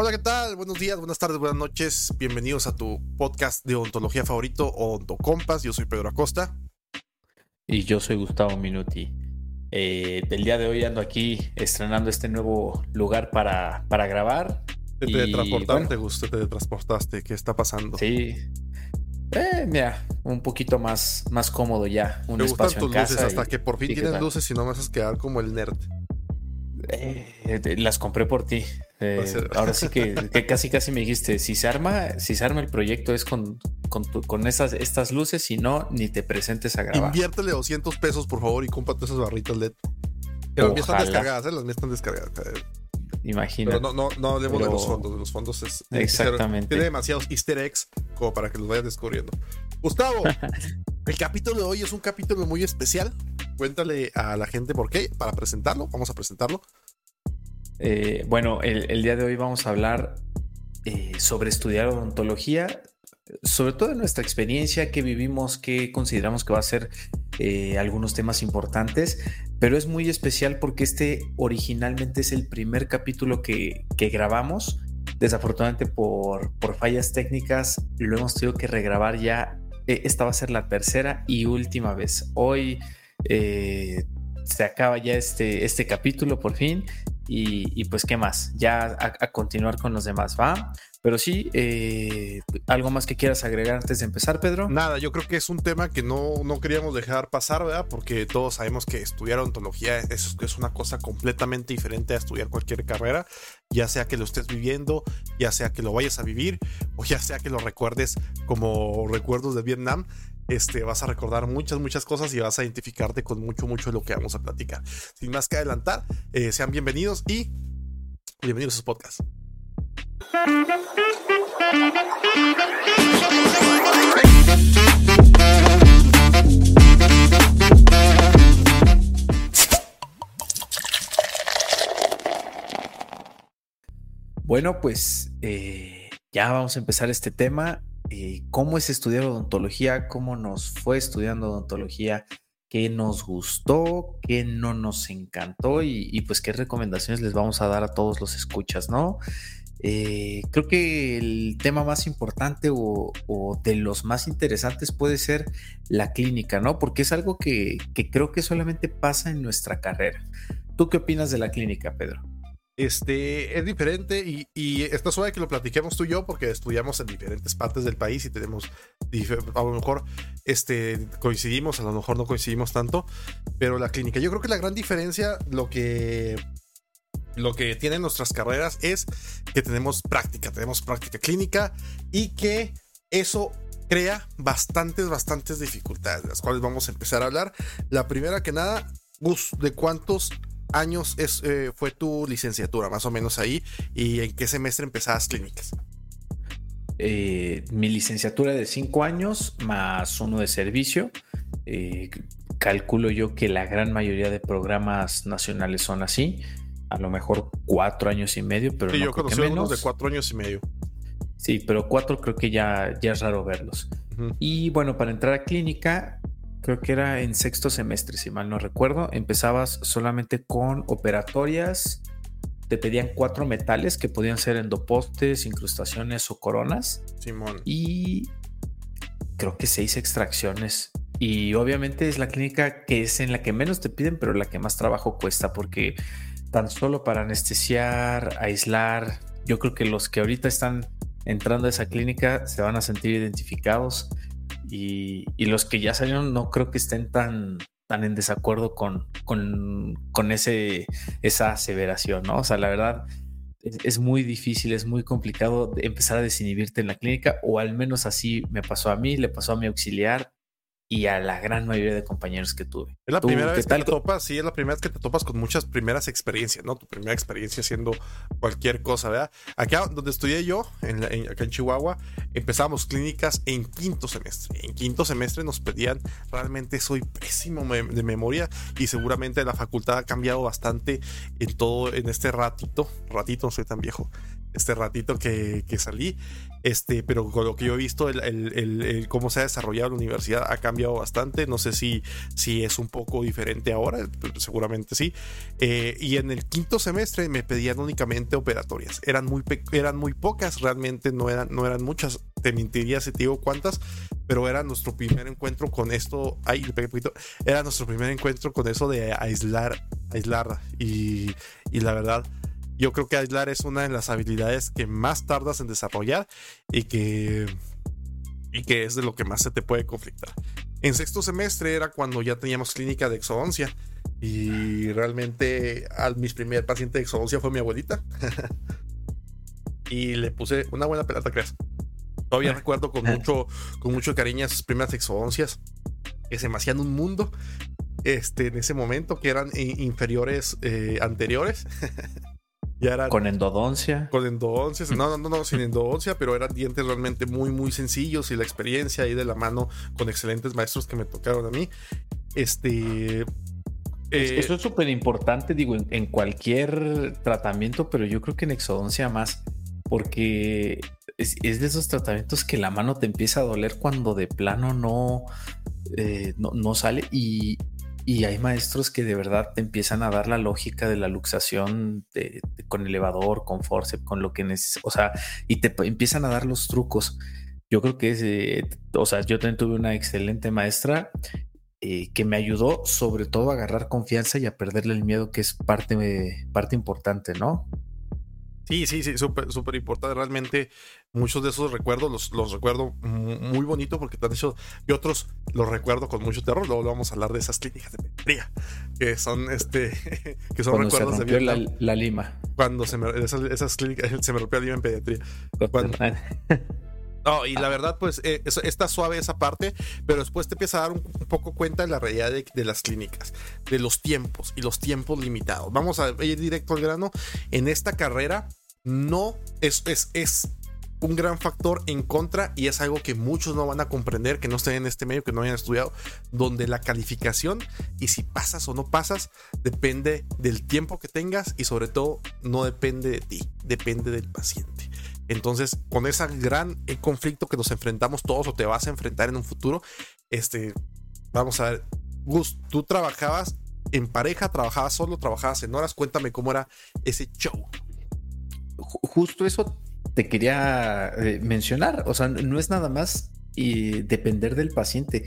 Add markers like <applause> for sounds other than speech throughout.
Hola, ¿qué tal? Buenos días, buenas tardes, buenas noches. Bienvenidos a tu podcast de ontología favorito, Ontocompas. Yo soy Pedro Acosta. Y yo soy Gustavo Minuti. Eh, el día de hoy ando aquí estrenando este nuevo lugar para, para grabar. Te teletransportaste, bueno. Gus, te teletransportaste. ¿Qué está pasando? Sí. Eh, mira, un poquito más, más cómodo ya. Un Me gustan espacio tus en luces hasta y- que por fin tienes luces y no me haces quedar como el nerd. Eh, te- las compré por ti. Eh, ahora sí que, <laughs> que casi casi me dijiste, si se arma, si se arma el proyecto es con, con, tu- con esas, estas luces, si no, ni te presentes a grabar. Inviértele 200 pesos, por favor, y cómprate esas barritas LED. Que las mías están descargadas, ¿eh? Las mías están descargadas. eh. Imagínate. Pero no, no, no hablemos de Pero- los fondos. De los fondos es. ser- Exactamente. Tiene demasiados easter eggs como para que los vayas descubriendo. Gustavo, <laughs> el capítulo de hoy es un capítulo muy especial. Cuéntale a la gente por qué, para presentarlo. Vamos a presentarlo. Eh, bueno, el, día de hoy vamos a hablar eh, sobre estudiar odontología, sobre todo en nuestra experiencia, que vivimos, que consideramos que va a ser eh, algunos temas importantes, pero es muy especial porque este originalmente es el primer capítulo que, que grabamos. Desafortunadamente por, por fallas técnicas lo hemos tenido que regrabar ya. Eh, esta va a ser la tercera y última vez. Hoy se acaba ya este, este capítulo por fin. Y, y pues, ¿qué más? Ya a, a continuar con los demás, ¿va? Pero sí, eh, ¿algo más que quieras agregar antes de empezar, Pedro? Nada, yo creo que es un tema que no, no queríamos dejar pasar, ¿verdad? Porque todos sabemos que estudiar odontología es, es una cosa completamente diferente a estudiar cualquier carrera, ya sea que lo estés viviendo, ya sea que lo vayas a vivir, o ya sea que lo recuerdes como recuerdos de Vietnam. Este, vas a recordar muchas, muchas cosas y vas a identificarte con mucho, mucho de lo que vamos a platicar. Sin más que adelantar, eh, sean bienvenidos y bienvenidos a su podcast. Bueno, pues eh, ya vamos a empezar este tema. Eh, ¿Cómo es estudiar odontología? ¿Cómo nos fue estudiando odontología? ¿Qué nos gustó? ¿Qué no nos encantó? Y, y, pues qué recomendaciones les vamos a dar a todos los escuchas, ¿no? Eh, creo que el tema más importante o, de los más interesantes puede ser la clínica, ¿no? Porque es algo que, que creo que solamente pasa en nuestra carrera. ¿Tú qué opinas de la clínica, Pedro? Este es diferente y, y está suave que lo platiquemos tú y yo porque estudiamos en diferentes partes del país y tenemos a lo mejor este coincidimos, a lo mejor no coincidimos tanto, pero la clínica, yo creo que la gran diferencia lo que lo que tienen nuestras carreras es que tenemos práctica, tenemos práctica clínica y que eso crea bastantes, bastantes dificultades, de las cuales vamos a empezar a hablar. La primera que nada, Gus, ¿de cuántos años es, eh, fue tu licenciatura, más o menos ahí? ¿Y en qué semestre empezabas clínicas? Eh, mi licenciatura de cinco años más uno de servicio. Eh, calculo yo que la gran mayoría de programas nacionales son así. A lo mejor cuatro años y medio, pero sí, no yo creo conocí que algunos menos. de cuatro años y medio. Sí, pero cuatro creo que ya, ya es raro verlos. Uh -huh. Y bueno, para entrar a clínica, creo que era en sexto semestre, si mal no recuerdo. Empezabas solamente con operatorias. Te pedían cuatro metales que podían ser endopostes, incrustaciones o coronas. Simón. Y creo que seis extracciones. Y obviamente es la clínica que es en la que menos te piden, pero la que más trabajo cuesta, porque tan solo para anestesiar, aislar, yo creo que los que ahorita están entrando a esa clínica se van a sentir identificados y, los que ya salieron no creo que estén tan, tan en desacuerdo con, con, con ese, esa aseveración, ¿no? O sea, la verdad es, es, muy difícil, es muy complicado empezar a desinhibirte en la clínica, o al menos así me pasó a mí, le pasó a mi auxiliar y a la gran mayoría de compañeros que tuve. Es la primera vez que te topas, sí, es la primera vez que te topas con muchas primeras experiencias, ¿no? Tu primera experiencia haciendo cualquier cosa, ¿verdad? Acá donde estudié yo, en, la, en acá en Chihuahua, empezábamos clínicas en quinto semestre. En quinto semestre nos pedían, realmente soy pésimo de memoria y seguramente la facultad ha cambiado bastante en todo, en este ratito, ratito, no soy tan viejo, este ratito que, que salí. Este, pero con lo que yo he visto, el, el, cómo se ha desarrollado la universidad ha cambiado bastante. No sé si, si es un poco diferente ahora, seguramente sí. Eh, y en el quinto semestre me pedían únicamente operatorias. Eran muy, eran muy pocas, realmente no eran, no eran muchas. Te mentiría si te digo cuántas, pero era nuestro primer encuentro con esto. Ay, le pegué poquito. Era nuestro primer encuentro con eso de aislar, aislar. Y, y la verdad yo creo que aislar es una de las habilidades que más tardas en desarrollar y que, y que es de lo que más se te puede conflictar. En sexto semestre era cuando ya teníamos clínica de exodoncia y realmente al mis primer paciente de exodoncia fue mi abuelita. <laughs> y le puse una buena pelota, creas. Todavía recuerdo con mucho, con mucho cariño sus primeras exodoncias que se me hacían un mundo este, en ese momento que eran inferiores eh, anteriores. <laughs> con endodoncia. Con endodoncia, no, no, no, sin endodoncia, pero eran dientes realmente muy, muy sencillos y la experiencia ahí de la mano con excelentes maestros que me tocaron a mí. Este. Eh, eso es súper importante, digo, en, cualquier tratamiento, pero yo creo que en exodoncia más, porque es, de esos tratamientos que la mano te empieza a doler cuando de plano no, eh, no, no, sale y, y hay maestros que de verdad te empiezan a dar la lógica de la luxación con elevador, con forceps, con lo que necesitas. O sea, y te empiezan a dar los trucos. Yo creo que es, eh, o sea, yo también tuve una excelente maestra eh, que me ayudó sobre todo a agarrar confianza y a perderle el miedo, que es parte, parte importante, ¿no? Sí, sí, sí, súper súper importante. Realmente muchos de esos recuerdos los, los recuerdo muy bonito porque han hecho y otros los recuerdo con mucho terror. Luego vamos a hablar de esas clínicas de pediatría que son este <laughs> que son recuerdos se de la, la, lima. Cuando se me, esas, clínicas <laughs> se me rompió la lima en pediatría. <laughs> No, y la verdad, pues eh, está suave esa parte, pero después te empieza a dar un, poco cuenta de la realidad de, las clínicas, de los tiempos y los tiempos limitados. Vamos a ir directo al grano. En esta carrera no es, es, es un gran factor en contra y es algo que muchos no van a comprender, que no estén en este medio, que no hayan estudiado, donde la calificación y si pasas o no pasas depende del tiempo que tengas y sobre todo no depende de ti, depende del paciente. Entonces, con ese gran eh, conflicto que nos enfrentamos todos o te vas a enfrentar en un futuro, este, vamos a ver, Gus, tú trabajabas en pareja, trabajabas solo, trabajabas en horas, cuéntame cómo era ese show. Justo eso te quería eh, mencionar. O sea, no es nada más y depender del paciente.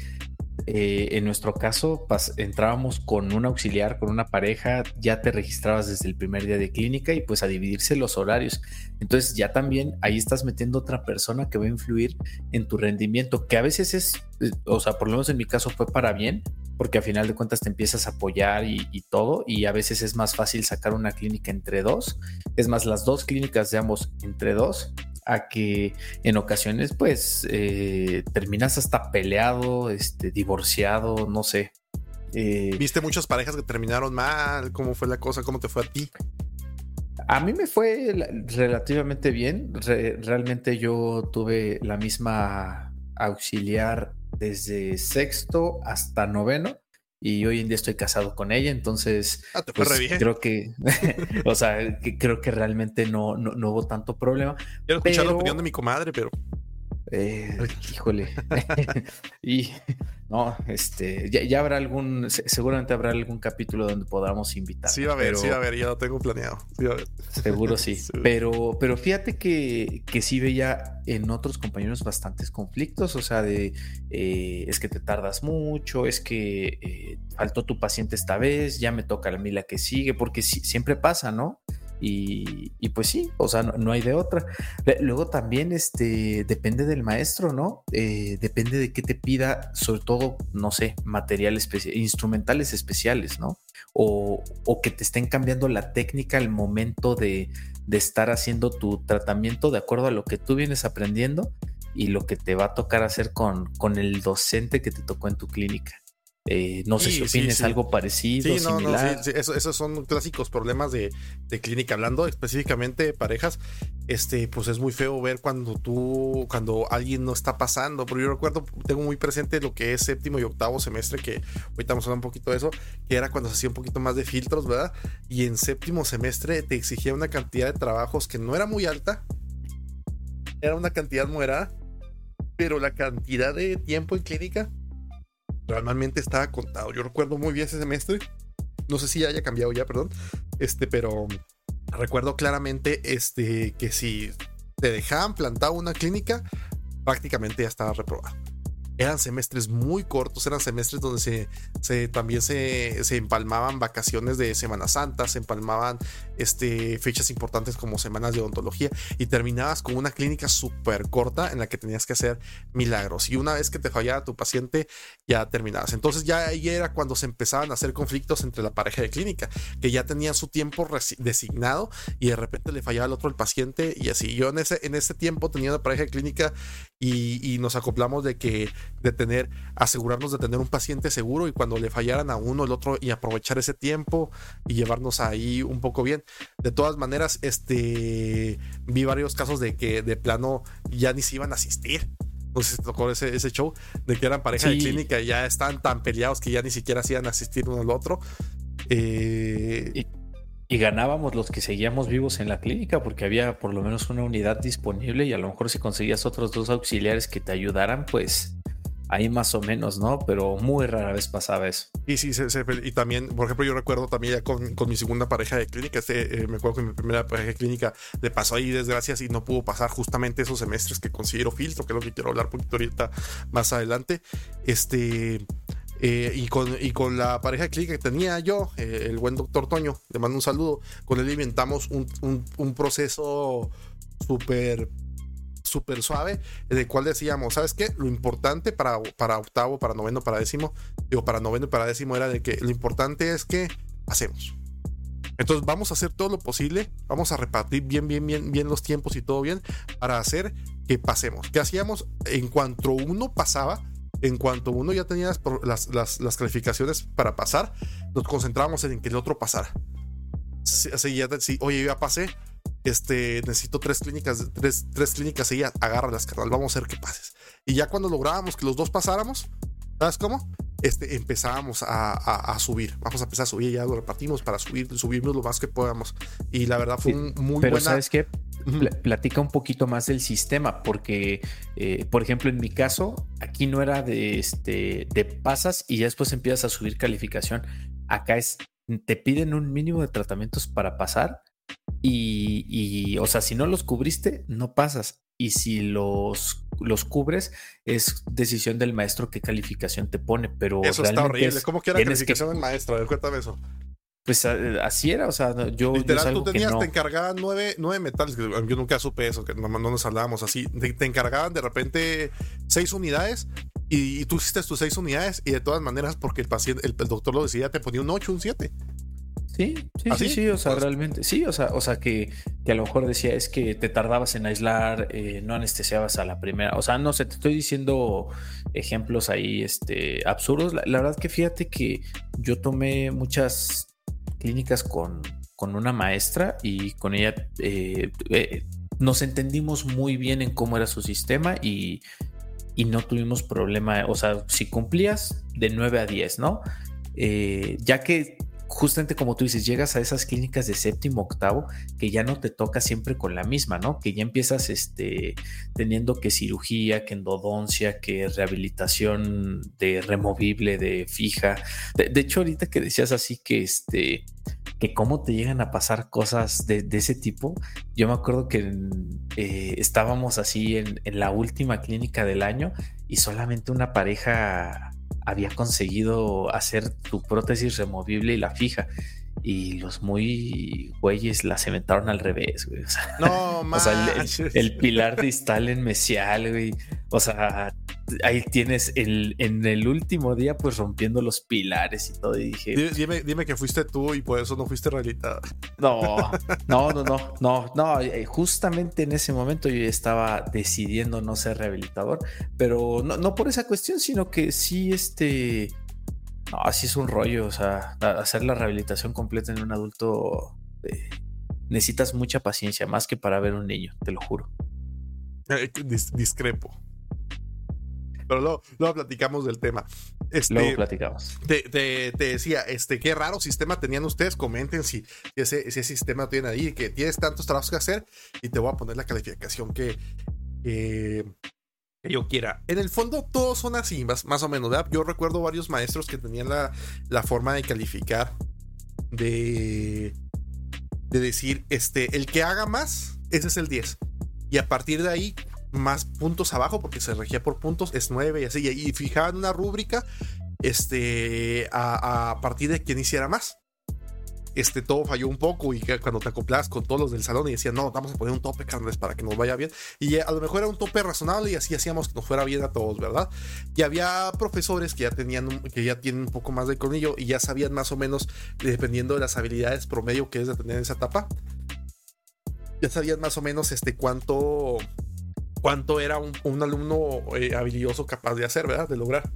Eh, en nuestro caso, entrábamos con un auxiliar, con una pareja, ya te registrabas desde el primer día de clínica y pues a dividirse los horarios. Entonces ya también ahí estás metiendo otra persona que va a influir en tu rendimiento, que a veces es, eh, o sea, por lo menos en mi caso fue para bien, porque a final de cuentas te empiezas a apoyar y, todo, y a veces es más fácil sacar una clínica entre dos, es más, las dos clínicas de ambos entre dos, a que en ocasiones pues eh, terminas hasta peleado, este, divorciado, no sé. Eh, ¿Viste muchas parejas que terminaron mal? ¿Cómo fue la cosa? ¿Cómo te fue a ti? A mí me fue relativamente bien. realmente yo tuve la misma auxiliar desde sexto hasta noveno y hoy en día estoy casado con ella, entonces ah, pues, creo que, <laughs> o sea, que creo que realmente no, no, no hubo tanto problema. Quiero escuchar la opinión de mi comadre, pero eh, híjole. <laughs> y no, este, ya, habrá algún, seguramente habrá algún capítulo donde podamos invitar. Sí, va a haber, sí, va a haber, ya lo tengo planeado. Seguro sí. <laughs> Pero, pero fíjate que, que sí veía en otros compañeros bastantes conflictos, o sea, de eh, es que te tardas mucho, es que eh, faltó tu paciente esta vez, ya me toca a mí la que sigue, porque siempre pasa, ¿no? Y, pues sí, o sea, no, hay de otra. Luego también este, depende del maestro, ¿no? Eh, depende de qué te pida, sobre todo, no sé, materiales, instrumentales especiales, ¿no? O, que te estén cambiando la técnica al momento de, de estar haciendo tu tratamiento de acuerdo a lo que tú vienes aprendiendo y lo que te va a tocar hacer con, con el docente que te tocó en tu clínica. Eh, no sé si opines algo parecido. Sí, no, no, esos son clásicos problemas de, clínica. Hablando específicamente de parejas, este, pues es muy feo ver cuando tú, cuando alguien no está pasando. Pero yo recuerdo, tengo muy presente lo que es séptimo y octavo semestre, que ahorita vamos a hablar un poquito de eso, que era cuando se hacía un poquito más de filtros, ¿verdad? Y en séptimo semestre te exigía una cantidad de trabajos que no era muy alta, era una cantidad moderada, pero la cantidad de tiempo en clínica realmente estaba contado. Yo recuerdo muy bien ese semestre. No sé si haya cambiado ya, perdón. Este, pero recuerdo claramente este, que si te dejaban plantado una clínica, prácticamente ya estaba reprobado eran semestres muy cortos, eran semestres donde se, se también se, se, empalmaban vacaciones de Semana Santa, se empalmaban este, fechas importantes como semanas de odontología y terminabas con una clínica súper corta en la que tenías que hacer milagros. Y una vez que te fallaba tu paciente, ya terminabas. Entonces ya ahí era cuando se empezaban a hacer conflictos entre la pareja de clínica, que ya tenían su tiempo designado y de repente le fallaba al otro el paciente y así. Yo en ese, en ese tiempo tenía una pareja de clínica y, y nos acoplamos de que de tener, asegurarnos de tener un paciente seguro y cuando le fallaran a uno, el otro, y aprovechar ese tiempo y llevarnos ahí un poco bien. De todas maneras, este, vi varios casos de que de plano ya ni se iban a asistir. No sé si tocó ese, ese show de que eran pareja de clínica y ya están tan peleados que ya ni siquiera se iban a asistir uno al otro. Eh, y, y, ganábamos los que seguíamos vivos en la clínica porque había por lo menos una unidad disponible y a lo mejor si conseguías otros dos auxiliares que te ayudaran, pues ahí más o menos, ¿no? Pero muy rara vez pasaba eso. Y sí, y también, por ejemplo, yo recuerdo también ya con, mi segunda pareja de clínica, este, eh, me acuerdo que mi primera pareja de clínica le pasó ahí desgracias y no pudo pasar justamente esos semestres que considero filtro, que es lo que quiero hablar un poquito ahorita más adelante. Este. Eh, y, con, y con la pareja de clínica que tenía yo, eh, el buen doctor Toño, le mando un saludo, con él inventamos un, un, un proceso súper súper suave, en el cual decíamos, ¿sabes qué? Lo importante para, para octavo, para noveno, para décimo, digo, para noveno y para décimo era de que lo importante es que hacemos. Entonces vamos a hacer todo lo posible, vamos a repartir bien, bien, bien, bien los tiempos y todo bien para hacer que pasemos. ¿Qué hacíamos? En cuanto uno pasaba, en cuanto uno ya tenía las, las, las calificaciones para pasar, nos concentrábamos en que el otro pasara. Así ya, si, oye, ya pasé, este, necesito tres clínicas, tres, tres clínicas y ya, agárralas, carnal, vamos a ver qué pases. Y ya cuando lográbamos que los dos pasáramos, ¿sabes cómo? Este, empezábamos a, a, subir, vamos a empezar a subir, ya lo repartimos para subir, subirnos lo más que podamos. Y la verdad fue un muy Pero ¿sabes qué? Platica un poquito más del sistema, porque, eh, por ejemplo, en mi caso, aquí no era de, este, de pasas y ya después empiezas a subir calificación. Acá es, te piden un mínimo de tratamientos para pasar y, o sea, si no los cubriste, no pasas. Y si los, los cubres, es decisión del maestro qué calificación te pone. Pero eso está horrible. ¿Cómo que era calificación del maestro? A ver, cuéntame eso. Pues así era, o sea, yo. Literal, tú tenías, te encargaban nueve, nueve metales, yo nunca supe eso, que no, nos hablábamos así. Te, encargaban de repente seis unidades y, tú hiciste tus seis unidades y de todas maneras, porque el paciente, el, el doctor lo decía, te ponía un ocho, un siete. Sí, sí, ¿Ah, sí, sí, o sea, realmente, sí, o sea, o sea que, que, a lo mejor decía es que te tardabas en aislar, eh, no anestesiabas a la primera, o sea, no sé, te estoy diciendo ejemplos ahí, este, absurdos. La, verdad que fíjate que yo tomé muchas clínicas con, con una maestra y con ella eh, eh, nos entendimos muy bien en cómo era su sistema y, y no tuvimos problema, o sea, si cumplías de 9 a 10, ¿no? ya que justamente como tú dices, llegas a esas clínicas de séptimo, octavo, que ya no te toca siempre con la misma, ¿no? Que ya empiezas este, teniendo que cirugía, que endodoncia, que rehabilitación de removible, de fija. De, hecho, ahorita que decías así que este que cómo te llegan a pasar cosas de, ese tipo. Yo me acuerdo que eh, estábamos así en, en la última clínica del año y solamente una pareja había conseguido hacer tu prótesis removible y la fija. Y los muy güeyes la cementaron al revés, güey. no, o sea, <laughs> el, pilar distal en mesial, güey. O sea, ahí tienes el, en el último día, pues rompiendo los pilares y todo. Y dije. Dime, dime que fuiste tú y por eso no fuiste realita. No, no, no, no, no, no. Eh, justamente en ese momento yo estaba decidiendo no ser rehabilitador, pero no, no por esa cuestión, sino que sí, este no, así es un rollo, o sea, hacer la rehabilitación completa en un adulto, eh, necesitas mucha paciencia, más que para ver un niño, te lo juro. Eh, discrepo. Pero luego, luego, platicamos del tema. Este, luego platicamos. Te, te, decía, este, qué raro sistema tenían ustedes. Comenten si, ese, ese sistema tiene ahí, que tienes tantos trabajos que hacer y te voy a poner la calificación que, que, yo quiera. En el fondo, todos son así, más, o menos. Yo recuerdo varios maestros que tenían la, la forma de calificar de, de decir, este, el que haga más, ese es el 10. Y a partir de ahí, más puntos abajo, porque se regía por puntos, es 9 y así. Y fijaban una rúbrica este, a, a partir de quien hiciera más este, todo falló un poco y cuando te acoplas con todos los del salón y decían, no, vamos a poner un tope, carnes, para que nos vaya bien. Y a lo mejor era un tope razonable y así hacíamos que nos fuera bien a todos, ¿verdad? Y había profesores que ya tenían, que ya tienen un poco más de colmillo y ya sabían más o menos, dependiendo de las habilidades promedio que es de tener en esa etapa, ya sabían más o menos este cuánto, cuánto era un, alumno eh, habilidoso capaz de hacer, ¿verdad? De lograr.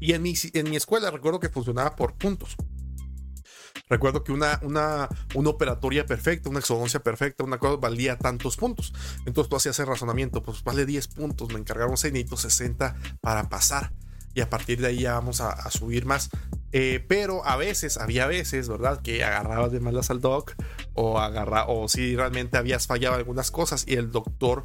Y en mi, en mi escuela recuerdo que funcionaba por puntos. Recuerdo que una, una, una operatoria perfecta, una exodoncia perfecta, una cosa valía tantos puntos. Entonces tú hacías el razonamiento, pues vale 10 puntos, me encargaron 60 para pasar. Y a partir de ahí ya vamos a, subir más. Eh, pero a veces, había veces, ¿verdad? Que agarrabas de malas al doc o agarra, o si realmente habías fallado algunas cosas y el doctor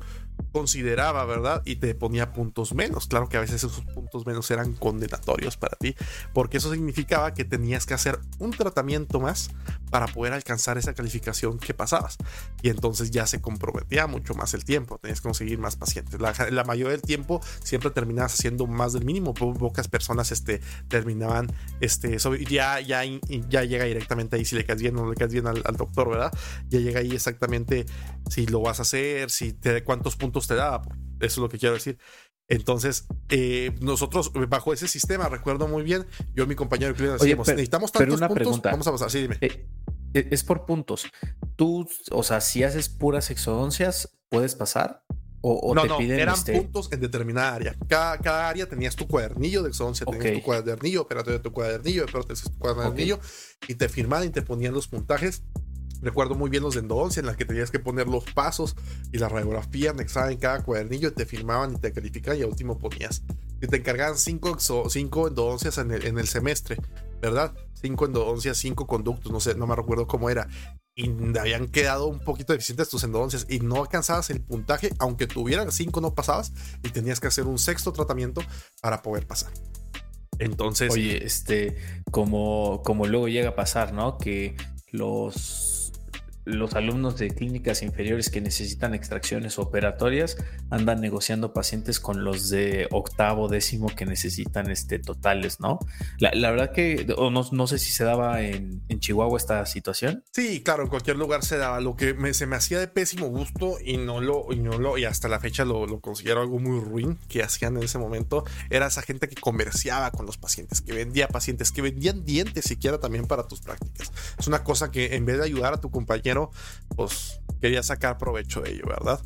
consideraba, ¿verdad? Y te ponía puntos menos. Claro que a veces esos puntos menos eran condenatorios para ti, porque eso significaba que tenías que hacer un tratamiento más para poder alcanzar esa calificación que pasabas. Y entonces ya se comprometía mucho más el tiempo, tenías que conseguir más pacientes. La, mayoría del tiempo siempre terminabas haciendo más del mínimo, pocas personas este, terminaban, este, ya, ya, ya llega directamente ahí si le caes bien o no le caes bien al, doctor, ¿verdad? Ya llega ahí exactamente si lo vas a hacer, si te, cuántos puntos te da. Eso es lo que quiero decir. Entonces, eh, nosotros bajo ese sistema, recuerdo muy bien, yo y mi compañero de decíamos, necesitamos tantos puntos, pregunta. vamos a pasar. Sí, dime. Eh, eh, es por puntos. Tú, o sea, si haces puras exodoncias, ¿puedes pasar? O, no, te no, eran este puntos en determinada área. Cada, cada, área tenías tu cuadernillo de exodoncia, tenías tu cuadernillo operatorio, tu cuadernillo, pero tu cuadernillo, y te firmaban y te ponían los puntajes Recuerdo muy bien los de en las que tenías que poner los pasos y la radiografía anexada en cada cuadernillo y te firmaban y te calificaban y al último ponías. Y te encargaban cinco, cinco endodoncias en el, en el semestre, ¿verdad? Cinco endodoncias, cinco conductos, no sé, no me recuerdo cómo era. Y habían quedado un poquito deficientes tus endodoncias y no alcanzabas el puntaje, aunque tuvieran cinco no pasabas y tenías que hacer un sexto tratamiento para poder pasar. Entonces. Oye, este, como, como luego llega a pasar, ¿no? Que los los alumnos de clínicas inferiores que necesitan extracciones operatorias andan negociando pacientes con los de octavo, décimo que necesitan este, totales, ¿no? La, verdad que no, sé si se daba en, Chihuahua esta situación. Sí, claro, en cualquier lugar se daba. Lo que se me hacía de pésimo gusto y no lo, y no lo, y hasta la fecha lo, lo considero algo muy ruin que hacían en ese momento, era esa gente que comerciaba con los pacientes, que vendía pacientes, que vendían dientes siquiera también para tus prácticas. Es una cosa que en vez de ayudar a tu compañero, pues quería sacar provecho de ello, ¿verdad?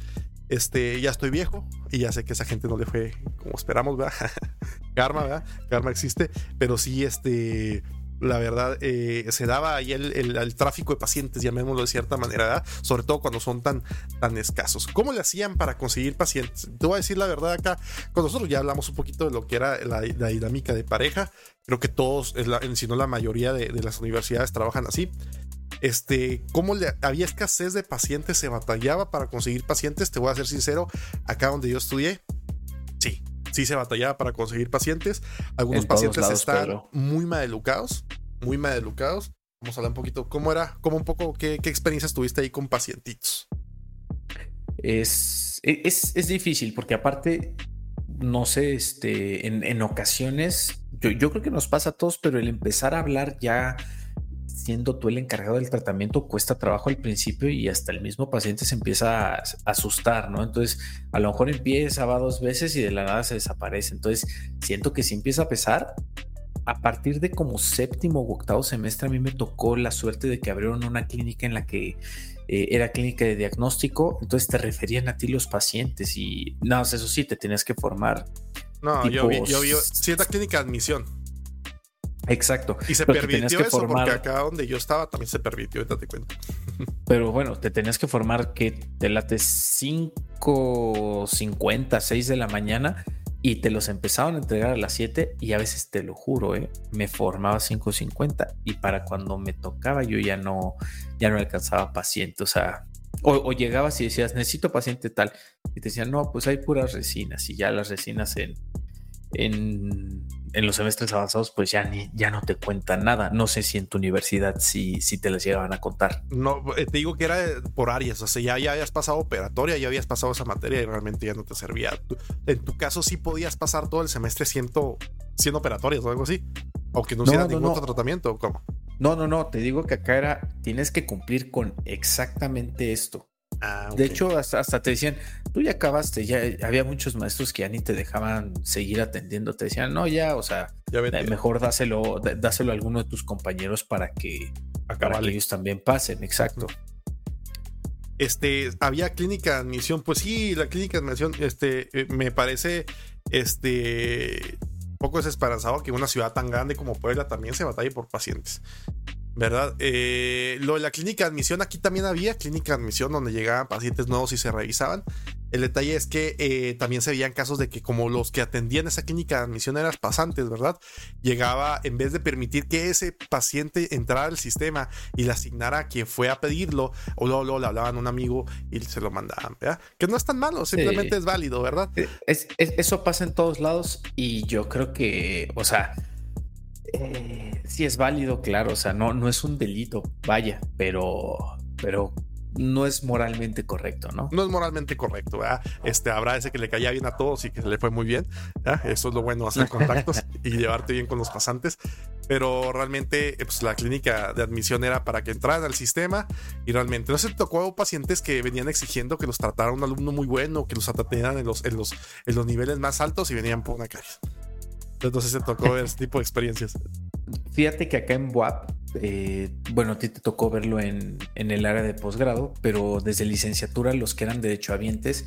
Este, ya estoy viejo y ya sé que esa gente no le fue como esperamos, ¿verdad? <laughs> Karma, ¿verdad? Karma existe, pero sí, este, la verdad, eh, se daba ahí el, tráfico de pacientes, llamémoslo de cierta manera, ¿verdad? sobre todo cuando son tan, tan escasos. ¿Cómo le hacían para conseguir pacientes? Te voy a decir la verdad acá, con nosotros ya hablamos un poquito de lo que era la, dinámica de pareja, creo que todos, si no la mayoría de las universidades trabajan así este, cómo le, había escasez de pacientes, se batallaba para conseguir pacientes, te voy a ser sincero, acá donde yo estudié, sí, sí se batallaba para conseguir pacientes. Algunos pacientes están muy mal educados, muy mal educados. Vamos a hablar un poquito, ¿cómo era? ¿Cómo un poco, qué, qué experiencias tuviste ahí con pacientitos? Es, es, es difícil porque aparte, no sé, este, en, en ocasiones, yo, yo creo que nos pasa a todos, pero el empezar a hablar ya siendo tú el encargado del tratamiento cuesta trabajo al principio y hasta el mismo paciente se empieza a asustar, ¿no? Entonces, a lo mejor empieza, va dos veces y de la nada se desaparece. Entonces, siento que si empieza a pesar, a partir de como séptimo u octavo semestre, a mí me tocó la suerte de que abrieron una clínica en la que eh, era clínica de diagnóstico, entonces te referían a ti los pacientes y nada, eso sí, te tenías que formar. No, yo vi, yo vi, cierta clínica de admisión. Exacto. Y se permitió eso porque acá donde yo estaba también se permitió, date cuenta. <laughs> Pero bueno, te tenías que formar que te late 5.50, 6 de la mañana y te los empezaban a entregar a las 7 y a veces te lo juro, ¿eh? me formaba 5.50 y para cuando me tocaba yo ya no, ya no alcanzaba paciente, o sea, o, llegabas y decías, necesito paciente tal, y te decían, no, pues hay puras resinas y ya las resinas en, en, los semestres avanzados, pues ya, ni, ya no te cuentan nada. No sé si en tu universidad si, si te las llegaban a contar. No, eh, te digo que era por áreas, o sea, ya, ya habías pasado operatoria, ya habías pasado esa materia y realmente ya no te servía. En tu caso sí podías pasar todo el semestre siendo, siendo operatorias o algo así, aunque no, hicieras ningún otro tratamiento, ¿cómo? No, no, no, te digo que acá era, tienes que cumplir con exactamente esto. Ah, de hecho, hasta, te decían, tú ya acabaste, ya había muchos maestros que ya ni te dejaban seguir atendiendo, te decían, no, ya, o sea, eh, mejor dáselo, dáselo a alguno de tus compañeros para que, para que ellos también pasen, exacto. Este, había clínica de admisión, pues sí, la clínica de admisión, este, eh, me parece, este, poco desesperanzado que una ciudad tan grande como Puebla también se batalle por pacientes. ¿Verdad? Eh, lo de la clínica de admisión, aquí también había clínica de admisión donde llegaban pacientes nuevos y se revisaban. El detalle es que eh, también se veían casos de que como los que atendían esa clínica de admisión eran pasantes, ¿verdad? Llegaba, en vez de permitir que ese paciente entrara al sistema y le asignara a quien fue a pedirlo, o luego, le hablaban a un amigo y se lo mandaban, ¿verdad? Que no es tan malo, simplemente es válido, ¿verdad? Eh, eso pasa en todos lados y yo creo que, o sea, eh, sí es válido, claro, o sea, no, no es un delito, vaya, pero, pero no es moralmente correcto, ¿no? No es moralmente correcto, ¿verdad? Este, habrá ese que le caía bien a todos y que se le fue muy bien, Eso es lo bueno, hacer contactos <laughs> y llevarte bien con los pasantes, pero realmente, pues la clínica de admisión era para que entraran al sistema y realmente no se tocó pacientes que venían exigiendo que los tratara un alumno muy bueno, que los atendieran en los, en los, en los niveles más altos y venían por una calle. Entonces se tocó ver ese tipo de experiencias. Fíjate que acá en WAP, eh, bueno, a ti te tocó verlo en, el área de posgrado, pero desde licenciatura los que eran derechohabientes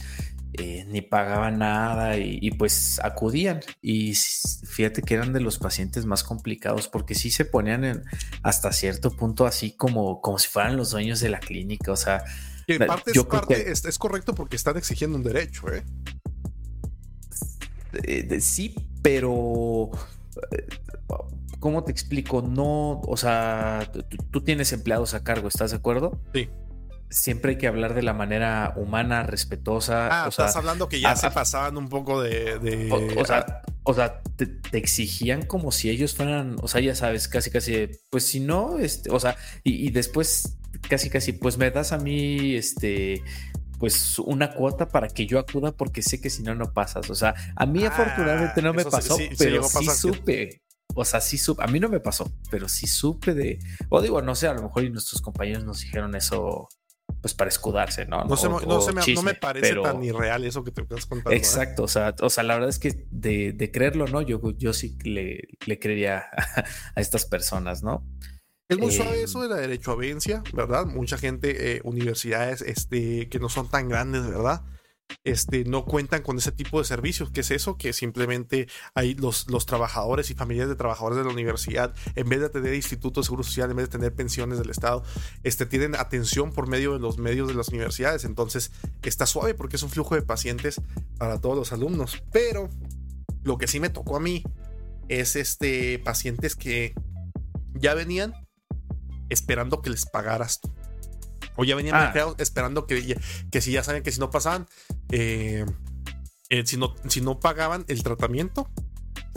eh, ni pagaban nada y, pues acudían. Y fíjate que eran de los pacientes más complicados porque sí se ponían en, hasta cierto punto así como, como si fueran los dueños de la clínica. O sea, parte, es, es, correcto porque están exigiendo un derecho, ¿eh? eh sí, pero eh, ¿cómo te explico? No, o sea, tú tienes empleados a cargo, ¿estás de acuerdo? Sí. Siempre hay que hablar de la manera humana, respetuosa. Ah, estás hablando que ya se pasaban un poco de. O, sea, o sea te, exigían como si ellos fueran, o sea, ya sabes, casi, casi, pues si no, este, o sea, y, y después casi, casi, pues me das a mí, este, pues una cuota para que yo acuda porque sé que si no, no pasas. O sea, a mí afortunadamente no me pasó, pero sí supe. O sea, sí supe. A mí no me pasó, pero sí supe de. O digo, no sé, a lo mejor y nuestros compañeros nos dijeron eso pues para escudarse, ¿no? No, no, me, parece tan irreal eso que te estás contando. ¿eh? Exacto, o, sea, o sea, la verdad es que de, creerlo, ¿no? Yo, yo sí le, le creería <laughs> a estas personas, ¿no? Es muy suave em, eso de la derecho a vencia, ¿verdad? Mucha gente, eh, universidades este, que no son tan grandes, ¿verdad? Este, no cuentan con ese tipo de servicios. ¿Qué es eso? Que simplemente hay los, los trabajadores y familias de trabajadores de la universidad, en vez de tener institutos de seguro social, en vez de tener pensiones del Estado, este, tienen atención por medio de los medios de las universidades. Entonces, está suave porque es un flujo de pacientes para todos los alumnos. Pero lo que sí me tocó a mí es este, pacientes que ya venían esperando que les pagaras tú. O ya venían ah. esperando que, que si ya saben que si no pasaban, eh, eh, si, no, si no pagaban el tratamiento,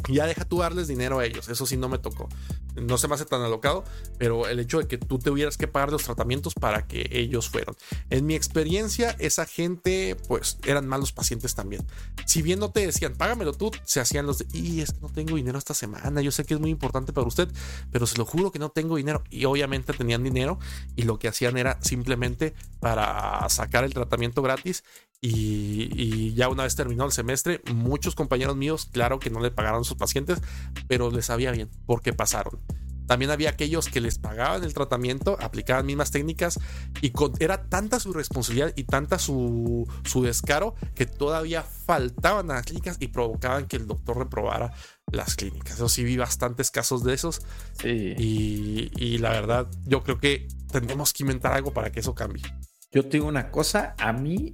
ya deja tú darles dinero a ellos. Eso sí no me tocó no se me hace tan alocado, pero el hecho de que tú tuvieras que pagar los tratamientos para que ellos fueran. En mi experiencia, esa gente, pues, eran malos pacientes también. Si bien no te decían, págamelo tú, se hacían los de, y es que no tengo dinero esta semana, yo sé que es muy importante para usted, pero se lo juro que no tengo dinero. Y obviamente tenían dinero y lo que hacían era simplemente para sacar el tratamiento gratis y, ya una vez terminado el semestre, muchos compañeros míos, claro que no le pagaron sus pacientes, pero les sabía bien porque pasaron. También había aquellos que les pagaban el tratamiento, aplicaban mismas técnicas y era tanta su responsabilidad y tanta su, su descaro que todavía faltaban a las clínicas y provocaban que el doctor reprobara las clínicas. Yo sí vi bastantes casos de esos. Y, y la verdad, yo creo que tendremos que inventar algo para que eso cambie. Yo te digo una cosa, a mí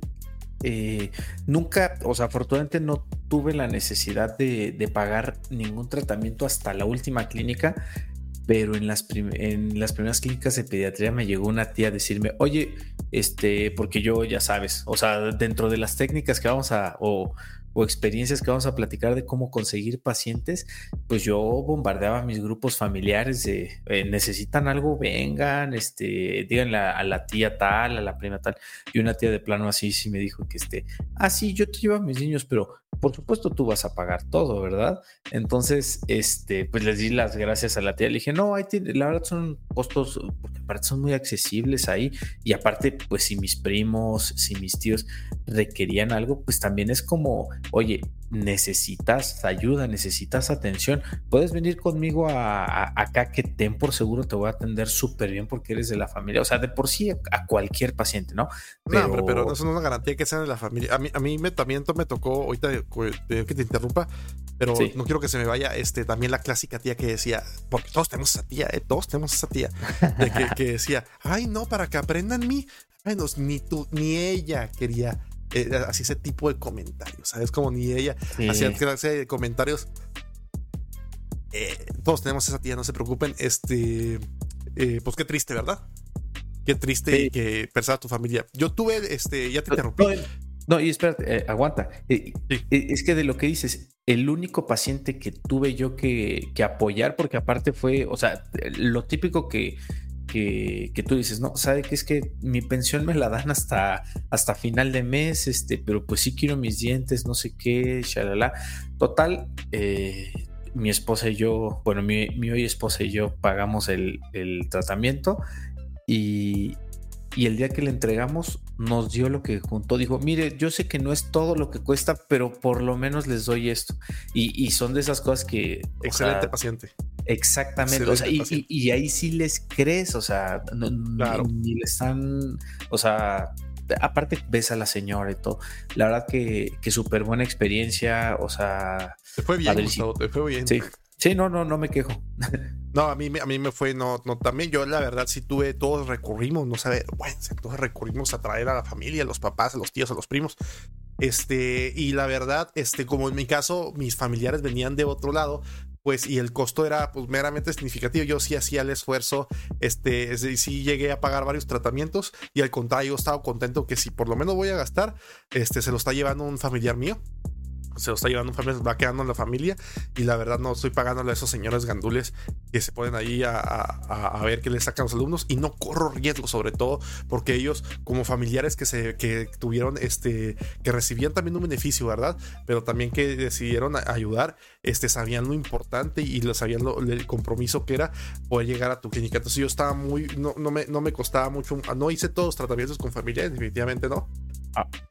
eh, nunca, o sea, afortunadamente no tuve la necesidad de, pagar ningún tratamiento hasta la última clínica, pero en las, en las primeras clínicas de pediatría me llegó una tía a decirme, oye, este, porque yo ya sabes, o sea, dentro de las técnicas que vamos a, o, o experiencias que vamos a platicar de cómo conseguir pacientes, pues yo bombardeaba mis grupos familiares eh, necesitan algo, vengan, este, díganle a, la tía tal, a la prima tal. Y una tía de plano así sí me dijo que este, ah, sí, yo te llevo a mis niños, pero por supuesto tú vas a pagar todo, ¿verdad? Entonces, este, pues les di las gracias a la tía. Le dije, no, ahí la verdad son costos, porque aparte son muy accesibles ahí. Y aparte, pues si mis primos, si mis tíos requerían algo, pues también es como, oye, necesitas ayuda, necesitas atención, puedes venir conmigo a, acá que ten por seguro te voy a atender súper bien porque eres de la familia. O sea, de por sí a, cualquier paciente, ¿no? Pero... No, pero eso no es una garantía que sean de la familia. A mí, a mí me, también me tocó, ahorita que te interrumpa, pero no quiero que se me vaya este, también la clásica tía que decía, porque todos tenemos esa tía, ¿eh? todos tenemos esa tía, de que, decía, ay no, para que aprendan mí, menos ni tú, ni ella quería eh, así ese tipo de comentarios, ¿sabes? Como ni ella hacía clase de comentarios. Eh, todos tenemos esa tía, no se preocupen. Este, eh, pues qué triste, ¿verdad? Qué triste que pensaba tu familia. Yo tuve, este, ya te interrumpí. No, y espérate, aguanta. Es que de lo que dices, el único paciente que tuve yo que, que apoyar, porque aparte fue, o sea, lo típico que que, tú dices, no, sabe que es que mi pensión me la dan hasta, hasta final de mes, este, pero pues sí quiero mis dientes, no sé qué, shalala. Total, eh, mi esposa y yo, bueno, mi, mi hoy esposa y yo pagamos el, el tratamiento y, y el día que le entregamos nos dio lo que juntó. Dijo, mire, yo sé que no es todo lo que cuesta, pero por lo menos les doy esto. Y, son de esas cosas que... Excelente paciente. Exactamente. y, ahí sí les crees, o sea, ni, le están, o sea, aparte ves a la señora y todo. La verdad que, que súper buena experiencia, o sea... Te fue bien, te fue bien. Sí. Sí, no, no, no me quejo. <laughs> No, a mí, a mí me fue, no, no, también yo la verdad sí tuve, todos recurrimos, no sé, bueno, todos recurrimos a traer a la familia, a los papás, a los tíos, a los primos. Este, y la verdad, este, como en mi caso, mis familiares venían de otro lado, pues, y el costo era pues meramente significativo. Yo sí hacía el esfuerzo, este, sí llegué a pagar varios tratamientos y al contrario, estaba contento que si por lo menos voy a gastar, este, se lo está llevando un familiar mío se lo está llevando familia, va quedando en la familia y la verdad no estoy pagándole a esos señores gandules que se ponen ahí a, ver qué le sacan los alumnos y no corro riesgo sobre todo porque ellos como familiares que se que tuvieron este que recibían también un beneficio verdad pero también que decidieron ayudar este sabían lo importante y lo sabían lo, el compromiso que era poder llegar a tu clínica. Entonces yo estaba muy no, no me no me costaba mucho no hice todos los tratamientos con familiares definitivamente no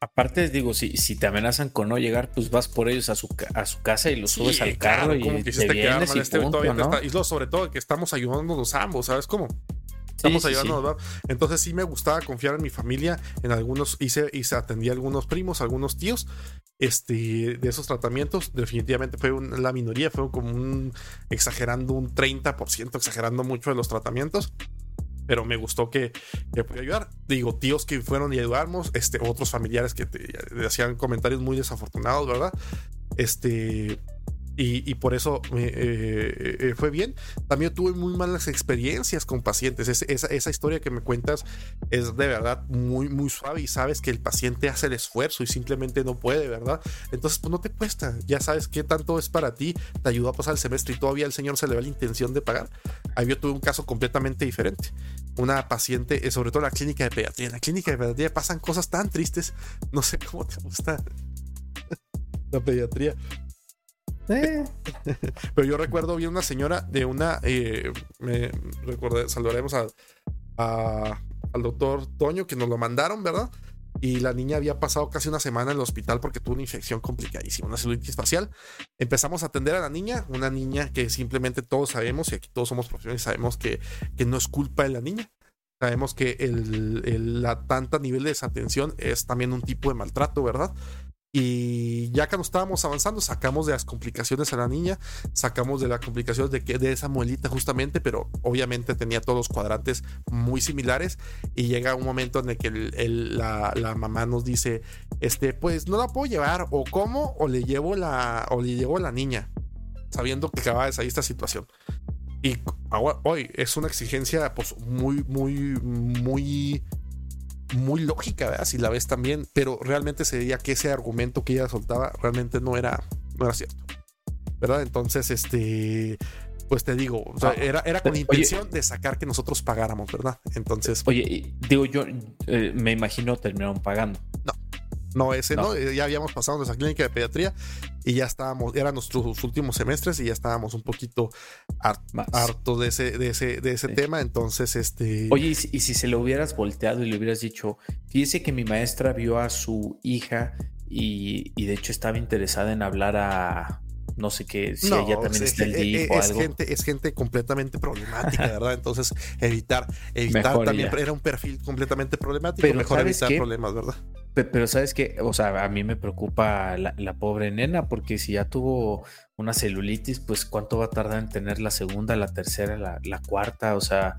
aparte, digo, si, si te amenazan con no llegar, pues vas por ellos a su, a su casa y los subes al carro y te vienes y, este y sobre todo que estamos ayudándonos ambos, ¿sabes cómo? Estamos ayudándonos, Entonces sí me gustaba confiar en mi familia, en algunos, hice, hice atendí a algunos primos, algunos tíos, este, de esos tratamientos, definitivamente fue la minoría, fue como un, exagerando un 30%, exagerando mucho de los tratamientos pero me gustó que, que pude ayudar. Digo, tíos que fueron y ayudamos, este, otros familiares que te, hacían comentarios muy desafortunados, ¿verdad? Este, y, por eso eh, eh, fue bien. También tuve muy malas experiencias con pacientes. esa, esa, historia que me cuentas es de verdad muy, muy suave y sabes que el paciente hace el esfuerzo y simplemente no puede, ¿verdad? Entonces, pues no te cuesta. Ya sabes qué tanto es para ti. Te ayudó a pasar el semestre y todavía el señor se le ve la intención de pagar. Ahí yo tuve un caso completamente diferente. Una paciente, eh, sobre todo la clínica de pediatría. En la clínica de pediatría pasan cosas tan tristes. No sé cómo te gusta <laughs> la pediatría. Eh. Pero yo recuerdo bien una señora de una. Eh, me recordé, saludaremos a, al doctor Toño que nos lo mandaron, ¿verdad? Y la niña había pasado casi una semana en el hospital porque tuvo una infección complicadísima, una celulitis facial. Empezamos a atender a la niña, una niña que simplemente todos sabemos, y aquí todos somos profesionales, sabemos que, que no es culpa de la niña. Sabemos que el, la tanta nivel de desatención es también un tipo de maltrato, ¿verdad? Y ya que nos estábamos avanzando, sacamos de las complicaciones a la niña, sacamos de las complicaciones de, que, de esa muelita justamente, pero obviamente tenía todos los cuadrantes muy similares y llega un momento en el que la, mamá nos dice, este, pues no la puedo llevar o cómo o le llevo la, o le llevo la niña, sabiendo que acaba de salir esta situación. Y hoy es una exigencia pues muy, muy, muy muy lógica, ¿verdad? Si la ves también, pero realmente se veía que ese argumento que ella soltaba realmente no era, no era cierto, ¿verdad? Entonces, este, pues te digo, o sea, ah, era, era con intención de sacar que nosotros pagáramos, ¿verdad? Entonces. Oye, digo yo, eh, me imagino terminaron pagando. No, no, ese no. Eh, ya habíamos pasado nuestra clínica de pediatría y ya estábamos, eran nuestros últimos semestres y ya estábamos un poquito hartos de ese, de ese, de ese tema. Entonces, este. Oye, ¿y si, y si, se lo hubieras volteado y le hubieras dicho, fíjese que mi maestra vio a su hija y, y de hecho estaba interesada en hablar a, no sé qué, si ella también está el o es Gente, es gente completamente problemática, <laughs> ¿verdad? Entonces, evitar, evitar también era un perfil completamente problemático, pero mejor evitar problemas, ¿verdad? Pero sabes que, o sea, a mí me preocupa la, pobre nena, porque si ya tuvo una celulitis, pues cuánto va a tardar en tener la segunda, la tercera, la, la cuarta, o sea,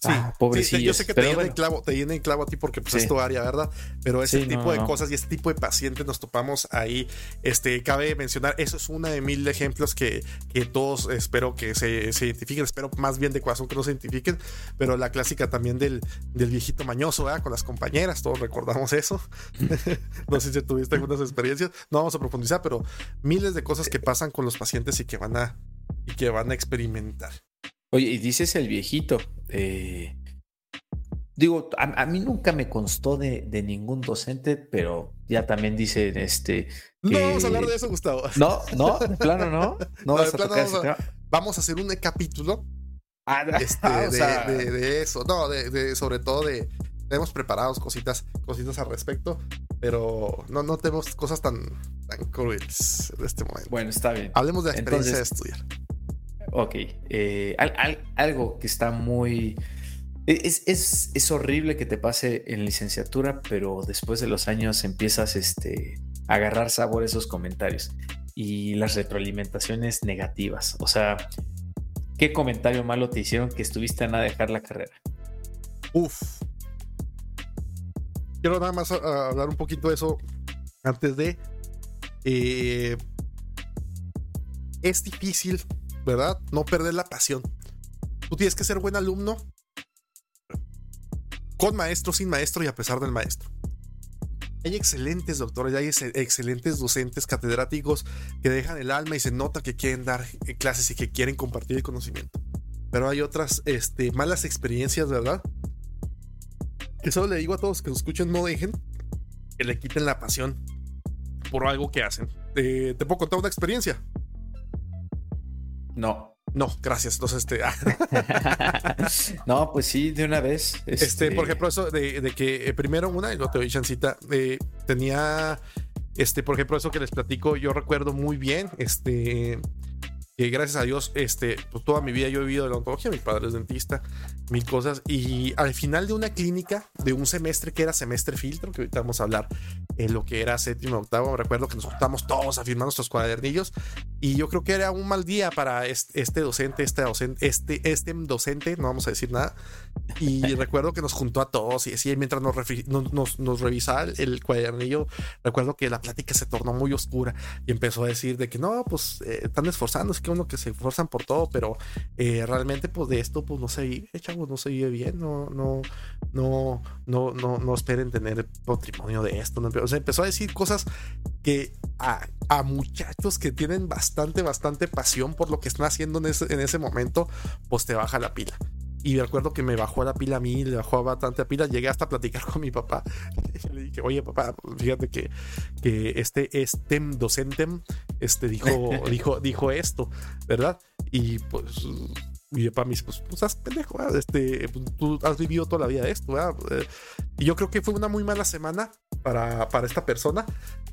Sí, ah, yo sé que te llena, clavo, te llena en clavo a ti porque pues, es tu área, ¿verdad? Pero ese tipo de cosas y este tipo de pacientes nos topamos ahí. Este, cabe mencionar, eso es una de mil ejemplos que, que todos espero que se, se, identifiquen, espero más bien de corazón que no se identifiquen, pero la clásica también del, del viejito mañoso, ¿verdad? Con las compañeras, todos recordamos eso. <laughs> no sé si tuviste algunas experiencias, no vamos a profundizar, pero miles de cosas que pasan con los pacientes y que van a, y que van a experimentar. Oye, y dices el viejito. Eh, digo, a, mí nunca me constó de, ningún docente, pero ya también dicen este. No vamos a hablar de eso, Gustavo. No, no, de plano no. <laughs> No, vas a vamos, a, vamos, a, hacer un capítulo ah, este, <laughs> de, eso. No, de, sobre todo de. Tenemos preparados cositas, cositas al respecto, pero no, no tenemos cosas tan, tan crueles en este momento. Bueno, está bien. Hablemos de la experiencia de estudiar. Ok, eh, algo que está muy... Es, es, horrible que te pase en licenciatura, pero después de los años empiezas este, a agarrar sabor a esos comentarios y las retroalimentaciones negativas. O sea, ¿qué comentario malo te hicieron que estuviste a nada de dejar la carrera? Uf. Quiero nada más ah, hablar un poquito de eso antes de... Eh, es difícil ¿verdad? No perder la pasión. Tú tienes que ser buen alumno con maestro, sin maestro y a pesar del maestro. Hay excelentes doctores, hay excelentes docentes, catedráticos que dejan el alma y se nota que quieren dar eh, clases y que quieren compartir el conocimiento. Pero hay otras este, malas experiencias, ¿verdad? Que solo le digo a todos que nos escuchen, no dejen que le quiten la pasión por algo que hacen. te puedo contar una experiencia. No. No, gracias. Entonces, este. <laughs> no, pues sí, de una vez. Este, por este ejemplo, eso de, que eh, primero una, y no te doy chancita, eh, tenía. Este, por ejemplo, eso que les platico, yo recuerdo muy bien. Este que gracias a Dios, este, pues toda mi vida yo he vivido de la odontología, mi padre es dentista, mil cosas, y al final de una clínica, de un semestre que era semestre filtro, que ahorita vamos a hablar en lo que era séptimo, octavo, recuerdo que nos juntamos todos a firmar nuestros cuadernillos, y yo creo que era un mal día para este, docente, este docente, este, este docente, no vamos a decir nada, y <laughs> recuerdo que nos juntó a todos, y así mientras nos, nos, nos, revisaba el cuadernillo, recuerdo que la plática se tornó muy oscura, y empezó a decir de que no, pues eh, están esforzándose, que uno que se esfuerzan por todo, pero eh, realmente pues de esto pues no se vive, chavos, no se vive bien, no, no, no, no, no, no esperen tener patrimonio de esto. empezó a decir cosas que a, a, muchachos que tienen bastante, bastante pasión por lo que están haciendo en ese, en ese momento, pues te baja la pila. Y recuerdo que me bajó la pila a mí, le bajó bastante la pila. Llegué hasta a platicar con mi papá. <laughs> Y le dije, oye, papá, fíjate que, que este, este docente este, dijo, <laughs> dijo, dijo esto, ¿verdad? Y pues mi papá me dice, pues, pues haz pendejo, este, pues, tú has vivido toda la vida de esto, ¿verdad? Eh, y yo creo que fue una muy mala semana para, para esta persona,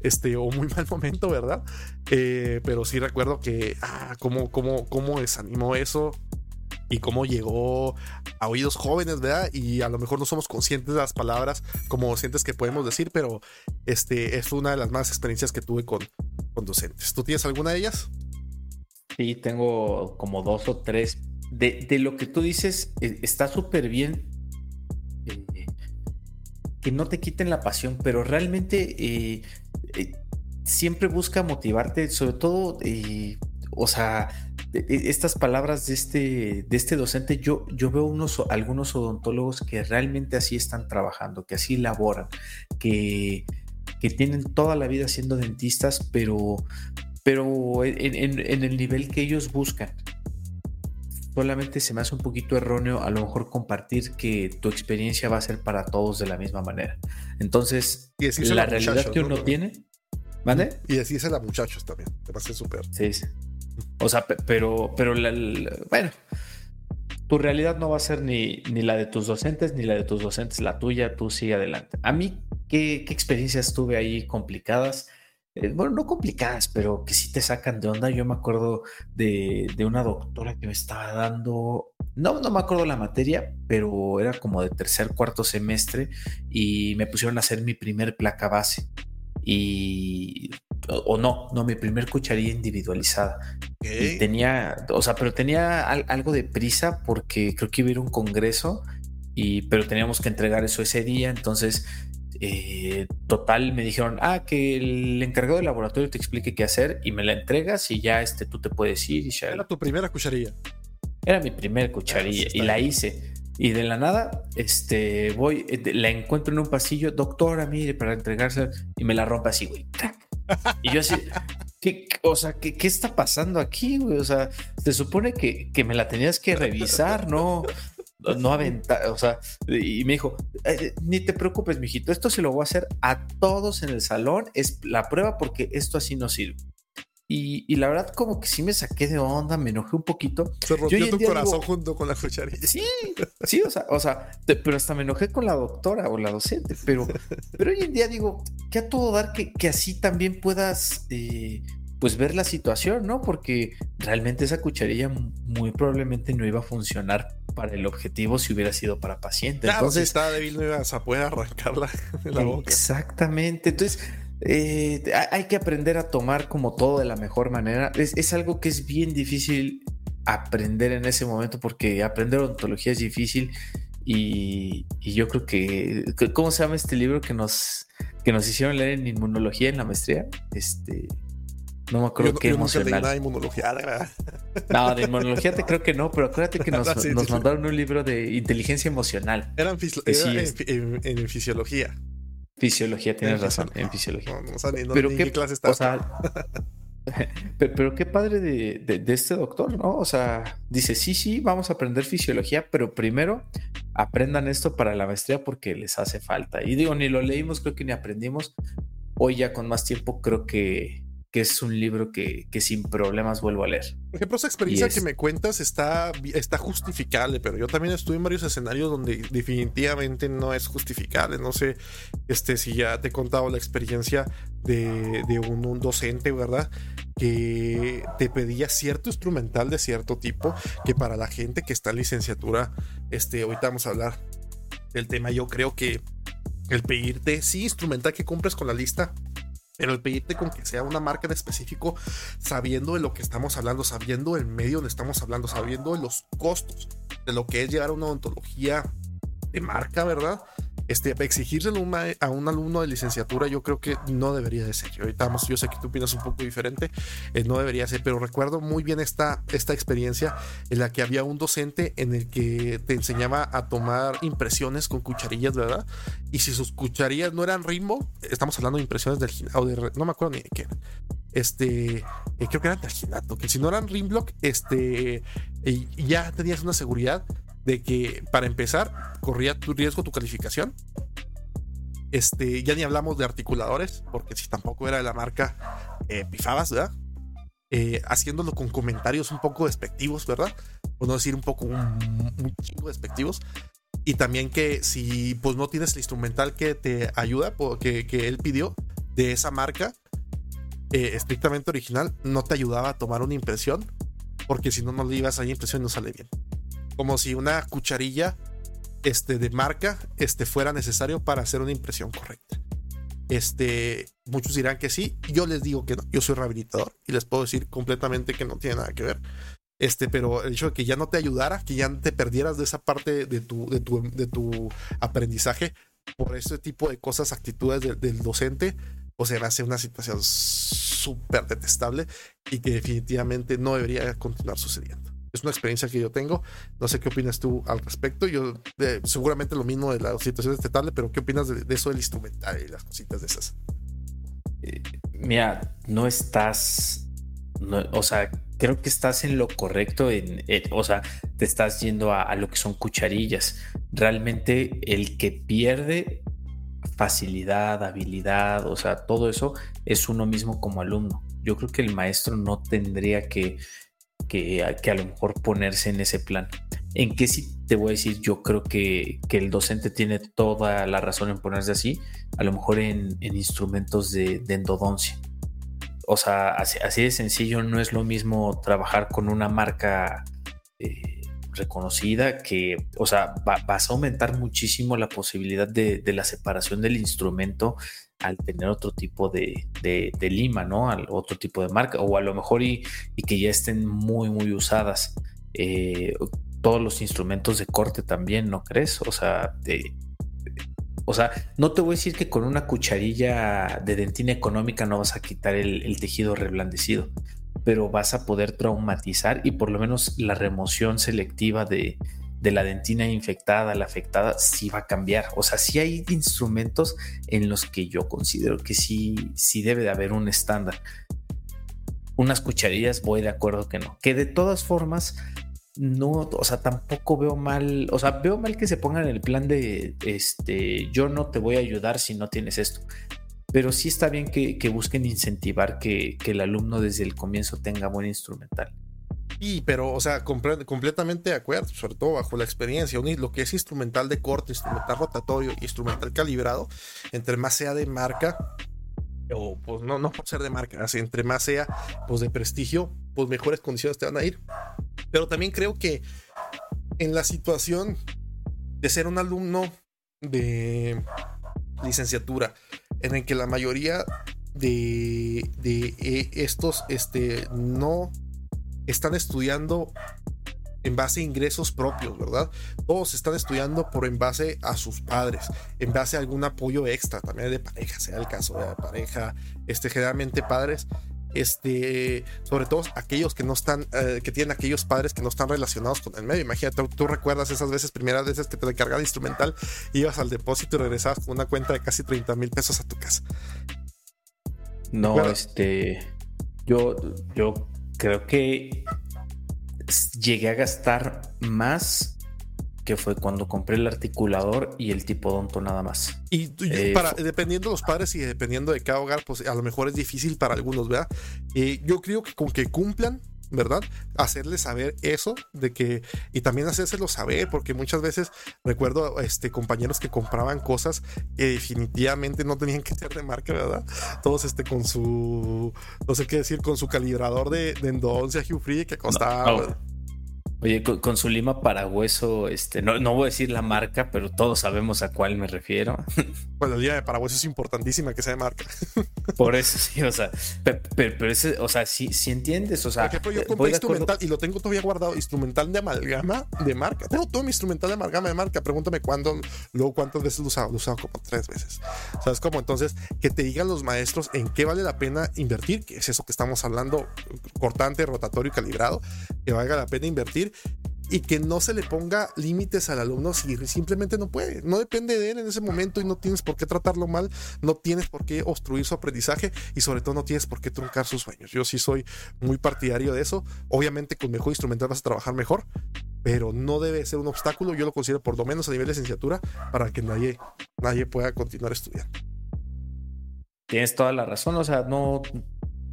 este, o muy <laughs> mal momento, ¿verdad? Eh, pero sí recuerdo que, ah, cómo, cómo, cómo desanimó eso y cómo llegó a oídos jóvenes, ¿verdad? Y a lo mejor no somos conscientes de las palabras como sientes que podemos decir, pero este es una de las más experiencias que tuve con, con docentes. ¿Tú tienes alguna de ellas? Sí, tengo como dos o tres. De, de lo que tú dices, eh, está súper bien eh, que no te quiten la pasión, pero realmente eh, siempre busca motivarte, sobre todo, o sea, estas palabras de este, de este docente, yo, yo veo unos, algunos odontólogos que realmente así están trabajando, que así laboran, que, que tienen toda la vida siendo dentistas, pero, pero en, el nivel que ellos buscan. Solamente se me hace un poquito erróneo a lo mejor compartir que tu experiencia va a ser para todos de la misma manera. Entonces, la realidad que uno tiene... ¿Vale? Y así es a muchachos también. Te va a ser súper. Sí, sí. O sea, pero, pero bueno, tu realidad no va a ser ni, ni la de tus docentes, ni la de tus docentes, la tuya, tú sigue adelante. A mí, ¿qué, experiencias tuve ahí complicadas? Eh, bueno, no complicadas, pero que sí te sacan de onda. Yo me acuerdo de, de, una doctora que me estaba dando, no, no me acuerdo la materia, pero era como de tercer, cuarto semestre y me pusieron a hacer mi primer placa base. Y o no, no, mi primer cucharilla individualizada. Y tenía, o sea, pero tenía algo de prisa porque creo que iba a ir a un congreso, y, pero teníamos que entregar eso ese día, entonces, eh, total, me dijeron, ah, que el encargado del laboratorio te explique qué hacer y me la entregas y ya este, tú te puedes ir. Y ya... Era tu primera cucharilla. Era mi primer cucharilla y la hice. Y de la nada, este, voy, eh, la encuentro en un pasillo, doctora, mire, para entregarse, y me la rompe así, güey. Y yo así, ¿qué, o sea, ¿qué, ¿qué, está pasando aquí, güey? O sea, se supone que, que me la tenías que revisar, ¿no? No aventar, o sea, y me dijo, eh, ni te preocupes, mijito, esto se lo voy a hacer a todos en el salón, es la prueba porque esto así no sirve. Y, la verdad, como que sí me saqué de onda, me enojé un poquito. Se rompió tu corazón junto con la cucharilla. Sí, sí, o sea, o sea, pero hasta me enojé con la doctora o la docente. Pero, <laughs> pero hoy en día digo, que a todo dar que, que así también puedas eh, pues ver la situación, ¿no? Porque realmente esa cucharilla muy probablemente no iba a funcionar para el objetivo si hubiera sido para paciente. Entonces, si está débil, no ibas a poder arrancarla <laughs> de la boca. Exactamente. Entonces, eh, hay que aprender a tomar como todo de la mejor manera. Es, algo que es bien difícil aprender en ese momento porque aprender odontología es difícil y, yo creo que, ¿cómo se llama este libro que nos, que nos hicieron leer en inmunología en la maestría? Este, no me acuerdo qué emocional. No, inmunología. no, de inmunología te creo que no, pero acuérdate que <laughs> nos, mandaron un libro de inteligencia emocional. Eran en, fisiología. Fisiología, tienes razón, en fisiología. No, no, pero qué clase está. O sea, <laughs> pero, qué padre de, este doctor, ¿no? O sea, dice, sí, sí, vamos a aprender fisiología, pero primero aprendan esto para la maestría porque les hace falta. Y digo, ni lo leímos, creo que ni aprendimos. Hoy ya con más tiempo creo que que es un libro que, sin problemas vuelvo a leer. Por ejemplo, esa experiencia que me cuentas está, está justificable, pero yo también estuve en varios escenarios donde definitivamente no es justificable. No sé este, si ya te he contado la experiencia de, un, docente, ¿verdad? Que te pedía cierto instrumental de cierto tipo, que para la gente que está en licenciatura, este, ahorita vamos a hablar del tema, yo creo que el pedirte, sí, instrumental que compres con la lista, pero el pedirte con que sea una marca en específico, sabiendo de lo que estamos hablando, sabiendo el medio donde estamos hablando, sabiendo de los costos de lo que es llegar a una odontología de marca, ¿verdad? Este, exigírselo a un alumno de licenciatura, yo creo que no debería de ser. Ahorita vamos, yo sé que tú opinas un poco diferente, eh, no debería ser, pero recuerdo muy bien esta, experiencia en la que había un docente en el que te enseñaba a tomar impresiones con cucharillas, ¿verdad? Y si sus cucharillas no eran ritmo, estamos hablando de impresiones del o no me acuerdo ni de qué Este, eh, creo que eran del que si no eran rimlock, este, ya tenías una seguridad de que para empezar corría tu riesgo tu calificación. Este, ya ni hablamos de articuladores, porque si tampoco era de la marca, eh, pifabas, ¿verdad? Eh, haciéndolo con comentarios un poco despectivos, ¿verdad? por no decir un poco, despectivos. Y también que si pues no tienes el instrumental que te ayuda, que, que él pidió de esa marca, eh, estrictamente original, no te ayudaba a tomar una impresión, porque si no, no le ibas a la impresión y no sale bien. Como si una cucharilla este, de marca este, fuera necesario para hacer una impresión correcta. Este, muchos dirán que sí, yo les digo que no, yo soy rehabilitador y les puedo decir completamente que no tiene nada que ver. Este, pero el hecho de que ya no te ayudara, que ya te perdieras de esa parte de tu, de tu, de tu aprendizaje por ese tipo de cosas, actitudes del docente, o sea, hace una situación súper detestable y que definitivamente no debería continuar sucediendo es una experiencia que yo tengo. No sé qué opinas tú al respecto. Yo seguramente lo mismo de la situación detestable, pero ¿qué opinas de, eso del instrumental y las cositas de esas? Eh, mira, no estás, o sea, creo que estás en lo correcto, en, o sea, te estás yendo a, lo que son cucharillas. Realmente el que pierde facilidad, habilidad, o sea, todo eso es uno mismo como alumno. Yo creo que el maestro no tendría que que, a lo mejor ponerse en ese plan. ¿En qué sí te voy a decir? Yo creo que, el docente tiene toda la razón en ponerse así, a lo mejor en, instrumentos de, endodoncia. O sea, así, de sencillo, no es lo mismo trabajar con una marca eh, reconocida que, o sea, vas a aumentar muchísimo la posibilidad de, de la separación del instrumento al tener otro tipo de, lima, ¿no? Al otro tipo de marca, o a lo mejor y, que ya estén muy, muy usadas. Eh, todos los instrumentos de corte también, ¿no crees? O sea, o sea, no te voy a decir que con una cucharilla de dentina económica no vas a quitar el tejido reblandecido, pero vas a poder traumatizar y por lo menos la remoción selectiva de, de la dentina infectada, la afectada, sí va a cambiar. O sea, sí hay instrumentos en los que yo considero que sí, sí debe de haber un estándar. Unas cucharillas, voy de acuerdo que no. Que de todas formas, no, o sea, tampoco veo mal, o sea, veo mal que se pongan el plan de, este, yo no te voy a ayudar si no tienes esto. Pero sí está bien que, busquen incentivar que, que el alumno desde el comienzo tenga buen instrumental. Y, pero, o sea, completamente de acuerdo, sobre todo bajo la experiencia. lo que es instrumental de corte, instrumental rotatorio instrumental calibrado, entre más sea de marca, o pues no, no por ser de marca, así, entre más sea pues de prestigio, pues mejores condiciones te van a ir. Pero también creo que en la situación de ser un alumno de licenciatura, en el que la mayoría de, de eh, estos este, no están estudiando en base a ingresos propios, ¿verdad? Todos están estudiando por en base a sus padres, en base a algún apoyo extra, también de pareja, sea el caso de pareja, este, generalmente padres, este, sobre todo aquellos que no están, eh, que tienen aquellos padres que no están relacionados con el medio. Imagínate, tú, recuerdas esas veces, primeras veces que te descargaba el instrumental, ibas al depósito y regresabas con una cuenta de casi 30 mil pesos a tu casa. No, este, yo, yo creo que llegué a gastar más que fue cuando compré el articulador y el tipo donto nada más. Y, eh, dependiendo de los padres y dependiendo de cada hogar, pues a lo mejor es difícil para algunos, ¿verdad? Eh, yo creo que con que cumplan ¿verdad? Hacerles saber eso de que y también hacérselo saber porque muchas veces recuerdo este compañeros que compraban cosas que definitivamente no tenían que ser de marca, ¿verdad? Todos este con su no sé qué decir con su calibrador de, de endodoncia Hugh Free que costaba Oye, con, su lima para hueso, este, no, no voy a decir la marca, pero todos sabemos a cuál me refiero. <laughs> Bueno, la lima de para hueso es importantísima que sea de marca. <laughs> Por eso sí, o sea, pero, ese, o sea, sí, sí entiendes, o sea. Por ejemplo, yo compré instrumental y lo tengo todavía guardado, instrumental de amalgama de marca. Tengo todo mi instrumental de amalgama de marca. Pregúntame cuándo, luego cuántas veces lo he usado. Lo he usado como tres veces. ¿Sabes cómo? Entonces, que te digan los maestros en qué vale la pena invertir, que es eso que estamos hablando, cortante, rotatorio y calibrado, que valga la pena invertir y que no se le ponga límites al alumno si simplemente no puede. No depende de él en ese momento y no tienes por qué tratarlo mal, no tienes por qué obstruir su aprendizaje y sobre todo no tienes por qué truncar sus sueños. Yo sí soy muy partidario de eso. Obviamente con mejor instrumental vas a trabajar mejor, pero no debe ser un obstáculo. Yo lo considero por lo menos a nivel de licenciatura para que nadie, nadie pueda continuar estudiando. Tienes toda la razón, o sea, no,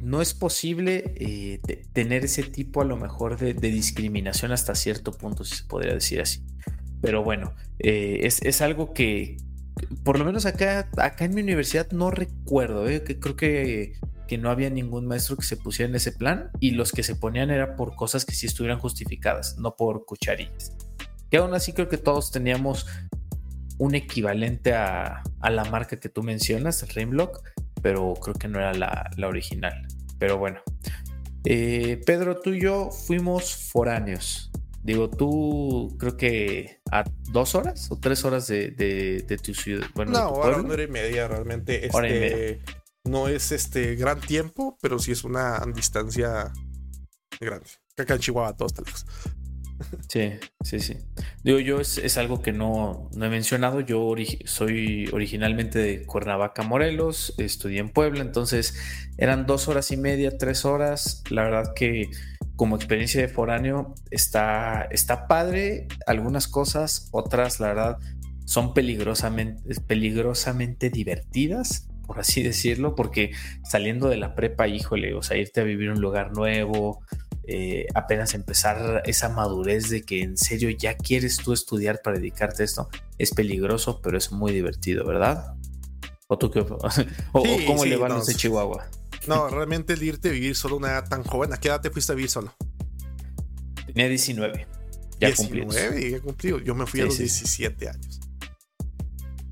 no es posible eh, tener ese tipo a lo mejor de, discriminación hasta cierto punto, si se podría decir así. Pero bueno, eh, es, algo que, por lo menos acá, acá en mi universidad no recuerdo, eh, que creo que, que no había ningún maestro que se pusiera en ese plan y los que se ponían era por cosas que sí estuvieran justificadas, no por cucharillas. Que aún así creo que todos teníamos un equivalente a, la marca que tú mencionas, Rimlock, pero creo que no era la, original. Pero bueno. Eh, Pedro, tú y yo fuimos foráneos. Digo, tú creo que a dos horas o tres horas de, tu ciudad. Bueno, no, hora, una hora y media realmente. Este, No es este gran tiempo, pero sí es una distancia grande. Acá en Chihuahua todos está lejos. Sí, sí, sí. Digo, yo es, algo que no, no, he mencionado. Yo soy originalmente de Cuernavaca, Morelos, estudié en Puebla, entonces eran dos horas y media, tres horas. La verdad que como experiencia de foráneo está, está padre algunas cosas, otras la verdad son peligrosamente, peligrosamente divertidas, por así decirlo, porque saliendo de la prepa, híjole, o sea, irte a vivir un lugar nuevo, eh, apenas empezar esa madurez de que en serio ya quieres tú estudiar para dedicarte a esto, es peligroso, pero es muy divertido, ¿verdad? ¿O tú qué? <laughs> ¿O, cómo le van los de Chihuahua? No, <laughs> realmente el irte a vivir solo una edad tan joven, ¿a qué edad te fuiste a vivir solo? Tenía 19. Ya 19, ya cumplido. Yo me fui a los 17 años.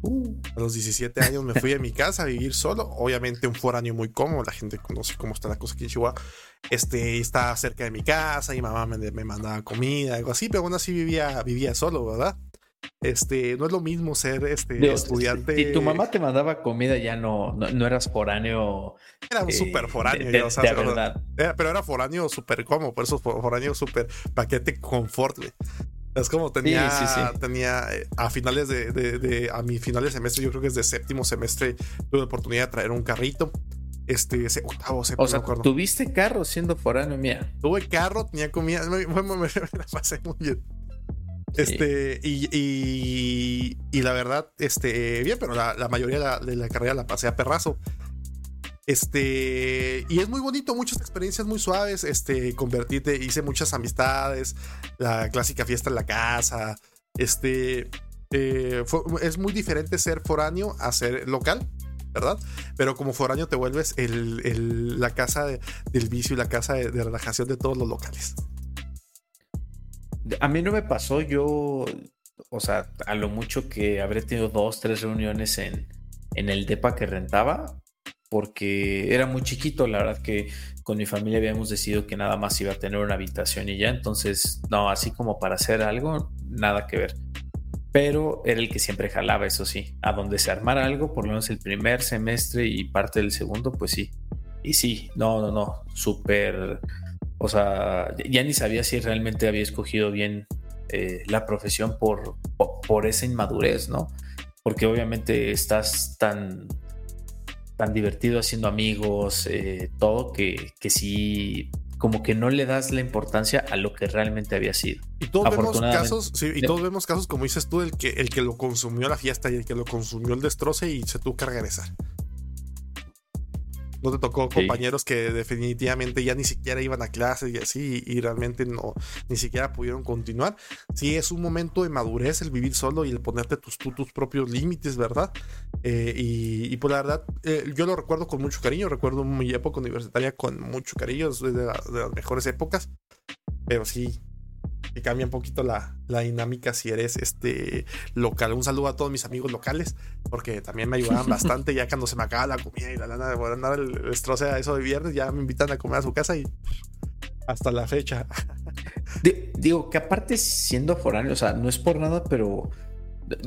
Uh. A los 17 años me fui a mi casa a vivir solo. Obviamente un foráneo muy cómodo. La gente conoce cómo está la cosa aquí en Chihuahua. Este, está cerca de mi casa. Y mamá me, me, mandaba comida, algo así. Pero aún así vivía, vivía solo, ¿verdad? Este, no es lo mismo ser este estudiante. Si tu mamá te mandaba comida, ya no, no, eras foráneo. Era un eh, foráneo, de, verdad. pero era foráneo súper cómodo, por eso foráneo súper paquete confort, es como tenía, tenía eh, a finales de, a mi finales de semestre, yo creo que es de séptimo semestre, tuve la oportunidad de traer un carrito. Este, ese octavo, séptimo, O sea, tuviste carro siendo foráneo, mía. Tuve carro, tenía comida, me, la pasé muy bien. Este, y, y, la verdad, este, bien, pero la, mayoría de la, carrera la pasé a perrazo. Este, y es muy bonito, muchas experiencias muy suaves. Este, convertirte, hice muchas amistades, la clásica fiesta en la casa. Este, eh, es muy diferente ser foráneo a ser local, ¿verdad? Pero como foráneo te vuelves el, la casa del vicio y la casa de, relajación de todos los locales. A mí no me pasó, yo, o sea, a lo mucho que habré tenido dos, tres reuniones en, en el DEPA que rentaba, porque era muy chiquito, la verdad que con mi familia habíamos decidido que nada más iba a tener una habitación y ya, entonces no, así como para hacer algo, nada que ver. Pero era el que siempre jalaba, eso sí, a donde se armara algo, por lo menos el primer semestre y parte del segundo, pues sí. Y sí, no, no, no, súper, o sea, ya ni sabía si realmente había escogido bien eh, la profesión por, por esa inmadurez, ¿no? Porque obviamente estás tan tan divertido haciendo amigos, eh, todo, que, que sí, como que no le das la importancia a lo que realmente había sido. Y todos vemos casos, sí, y todos vemos casos, como dices tú, el que, el que lo consumió la fiesta y el que lo consumió el destroce y se tuvo que regresar. ¿No te tocó compañeros que definitivamente ya ni siquiera iban a clases y así y realmente no, ni siquiera pudieron continuar? Sí, es un momento de madurez el vivir solo y el ponerte tus, tus propios límites, ¿verdad? Eh, y, por pues la verdad, eh, yo lo recuerdo con mucho cariño, recuerdo mi época universitaria con mucho cariño, es de, de las mejores épocas, pero sí, que cambia un poquito la, dinámica si eres este local. Un saludo a todos mis amigos locales, porque también me ayudaban <laughs> bastante. Ya cuando se me acaba la comida y la lana de andar el destroce a eso de viernes, ya me invitan a comer a su casa y hasta la fecha. <laughs> digo que aparte siendo foráneo, o sea, no es por nada, pero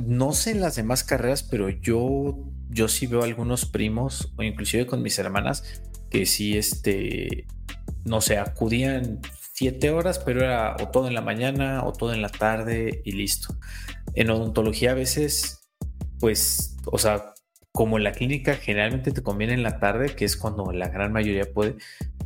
no sé en las demás carreras, pero yo, yo sí veo algunos primos, o inclusive con mis hermanas, que sí, este, no sé, acudían siete horas, pero era o todo en la mañana o todo en la tarde y listo. En odontología a veces, pues, o sea, como la clínica generalmente te conviene en la tarde, que es cuando la gran mayoría puede,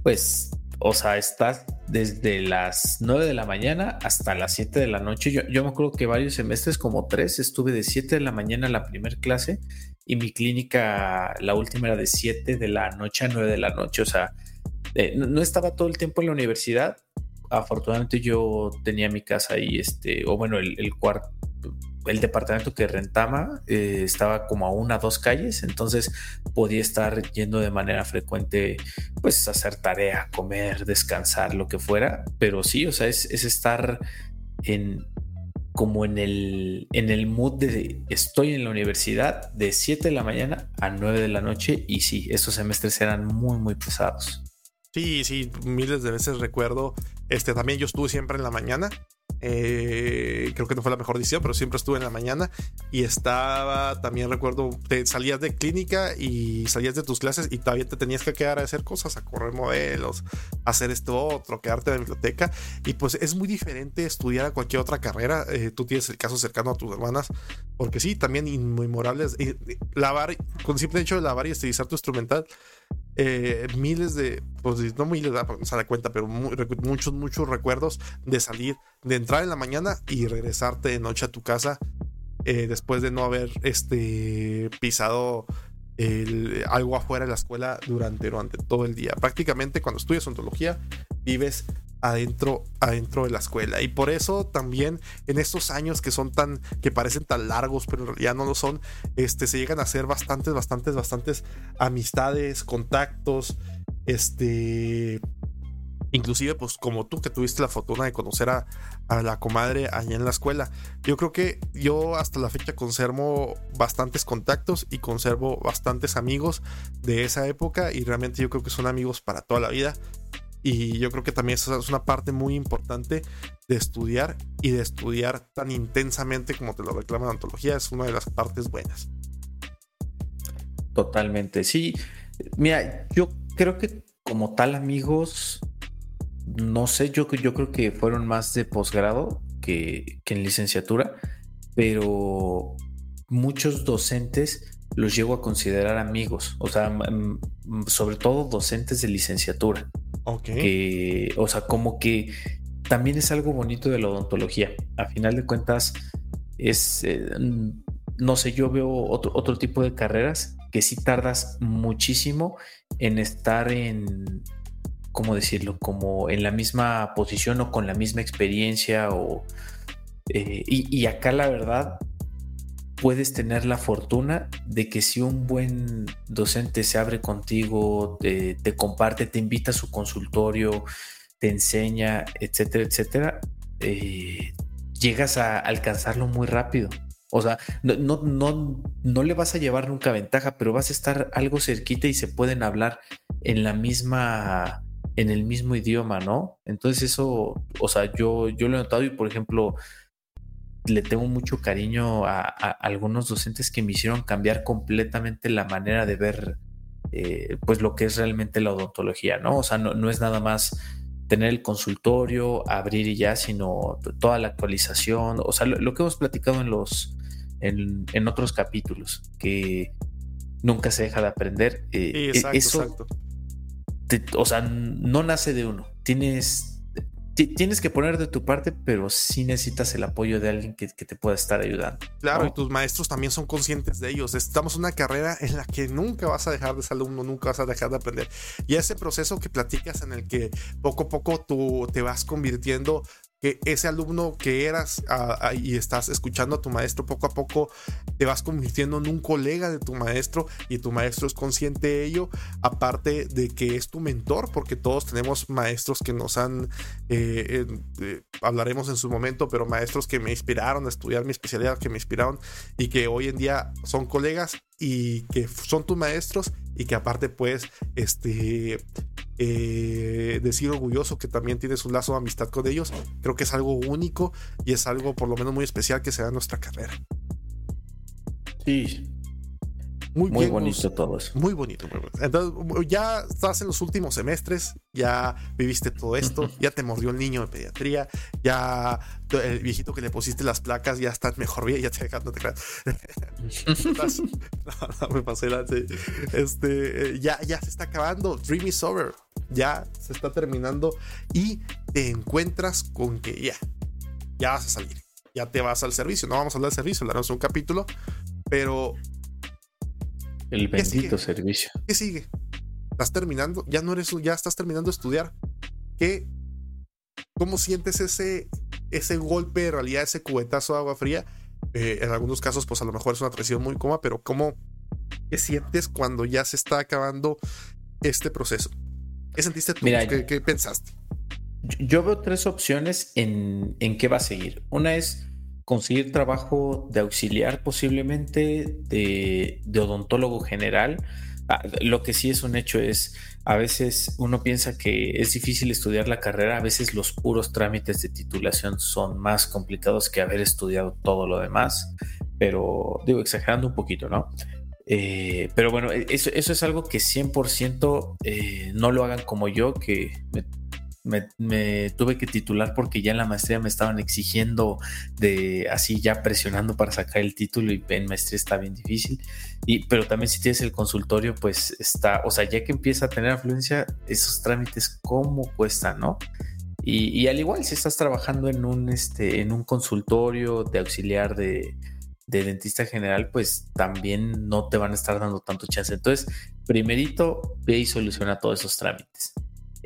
pues, o sea, estás desde las 9 de la mañana hasta las 7 de la noche. Yo, yo me acuerdo que varios semestres, como tres, estuve de 7 de la mañana a la primera clase y mi clínica, la última era de 7 de la noche a 9 de la noche. O sea, eh, no, estaba todo el tiempo en la universidad. Afortunadamente yo tenía mi casa ahí, este, o bueno, el, el cuarto, el departamento que rentaba eh, estaba como a una dos calles, entonces podía estar yendo de manera frecuente, pues hacer tarea, comer, descansar, lo que fuera, pero sí, o sea, es, estar en como en el, en el mood de estoy en la universidad de 7 de la mañana a 9 de la noche y sí, esos semestres eran muy, muy pesados. Sí, sí, miles de veces recuerdo. Este también yo estuve siempre en la mañana. Eh, creo que no fue la mejor decisión, pero siempre estuve en la mañana y estaba, también recuerdo, te salías de clínica y salías de tus clases y todavía te tenías que quedar a hacer cosas, a correr modelos, a hacer esto otro, quedarte en la biblioteca. Y pues es muy diferente estudiar a cualquier otra carrera. Eh, tú tienes el caso cercano a tus hermanas, porque sí, también inmemorables. lavar, con simple hecho de lavar y estilizar tu instrumental eh, miles de, pues no miles, no se da cuenta, pero muchos, muchos recuerdos de salir, de entrar en la mañana y regresarte de noche a tu casa eh, después de no haber este, pisado algo afuera de la escuela durante, durante todo el día. Prácticamente cuando estudias ontología vives adentro, adentro de la escuela. Y por eso también en estos años que son tan, que parecen tan largos, pero en realidad no lo son, este, se llegan a hacer bastantes, bastantes, bastantes amistades, contactos, este, inclusive pues como tú que tuviste la fortuna de conocer a, la comadre allá en la escuela. Yo creo que yo hasta la fecha conservo bastantes contactos y conservo bastantes amigos de esa época y realmente yo creo que son amigos para toda la vida. Y yo creo que también eso es una parte muy importante de estudiar y de estudiar tan intensamente como te lo reclama la antología. Es una de las partes buenas. Totalmente, sí. Mira, yo creo que como tal amigos, no sé, yo, yo creo que fueron más de posgrado que, que en licenciatura, pero muchos docentes los llego a considerar amigos, o sea, sobre todo docentes de licenciatura. Ok. o sea, como que también es algo bonito de la odontología. A final de cuentas, es, eh, no sé, yo veo otro, otro tipo de carreras que sí tardas muchísimo en estar en, ¿cómo decirlo? Como en la misma posición o con la misma experiencia o... Eh, y, acá la verdad puedes tener la fortuna de que si un buen docente se abre contigo, te, comparte, te invita a su consultorio, te enseña, etcétera, etcétera, eh, llegas a alcanzarlo muy rápido. O sea, no, no, no, no le vas a llevar nunca ventaja, pero vas a estar algo cerquita y se pueden hablar en la misma, en el mismo idioma, ¿no? Entonces eso, o sea, yo, yo lo he notado y por ejemplo, le tengo mucho cariño a, algunos docentes que me hicieron cambiar completamente la manera de ver eh, pues lo que es realmente la odontología, ¿no? O sea, no, es nada más tener el consultorio, abrir y ya, sino toda la actualización, o sea, lo, que hemos platicado en los, en, otros capítulos, que nunca se deja de aprender. Eh, e, eso, o sea, no nace de uno, tienes tienes que poner de tu parte, pero sí necesitas el apoyo de alguien que, te pueda estar ayudando. Claro, y tus maestros también son conscientes de ellos. Estamos en una carrera en la que nunca vas a dejar de ser alumno, nunca vas a dejar de aprender. Y ese proceso que platicas en el que poco a poco tú te vas convirtiendo que ese alumno que eras y estás escuchando a tu maestro poco a poco te vas convirtiendo en un colega de tu maestro y tu maestro es consciente de ello aparte de que es tu mentor porque todos tenemos maestros que nos han eh, eh, hablaremos en su momento pero maestros que me inspiraron a estudiar mi especialidad que me inspiraron y que hoy en día son colegas y que son tus maestros y que aparte puedes este eh, decir orgulloso que también tienes un lazo de amistad con ellos creo que es algo único y es algo por lo menos muy especial que se da en nuestra carrera. Sí muy, muy bonito todo eso. Muy bonito, Entonces, ya estás en los últimos semestres, ya viviste todo esto, ya te mordió el niño de pediatría, ya el viejito que le pusiste las placas ya está mejor bien, <laughs> ya te <laughs> no te creas. <laughs> no, me pasé la. Este, ya, ya se está acabando. Dream is over. Ya se está terminando y te encuentras con que ya, ya vas a salir. Ya te vas al servicio. No vamos a hablar del servicio, hablaremos un capítulo, pero el bendito servicio. ¿Qué sigue? estás terminando, ya no eres, ya estás terminando de estudiar. ¿Qué, ¿Cómo sientes ese, ese golpe de realidad, ese cubetazo de agua fría? Eh, en algunos casos, pues a lo mejor es una traición muy cómoda, pero ¿cómo qué sientes cuando ya se está acabando este proceso? ¿Qué sentiste tú? ¿Qué, pensaste? Yo veo tres opciones en, en qué va a seguir. Una es conseguir trabajo de auxiliar posiblemente, de, odontólogo general. Ah, lo que sí es un hecho es, a veces uno piensa que es difícil estudiar la carrera, a veces los puros trámites de titulación son más complicados que haber estudiado todo lo demás, pero digo, exagerando un poquito, ¿no? Eh, pero bueno, e, eso, eso, es algo que 100% eh, no lo hagan como yo, que me, tuve que titular porque ya en la maestría me estaban exigiendo de así ya presionando para sacar el título y en maestría está bien difícil. Y, pero también si tienes el consultorio, pues está, o sea, ya que empieza a tener afluencia, esos trámites, ¿cómo cuestan, no? Y, al igual si estás trabajando en un, este, en un consultorio de auxiliar de, de dentista general, pues también no te van a estar dando tanto chance. Entonces, primerito, ve y soluciona todos esos trámites.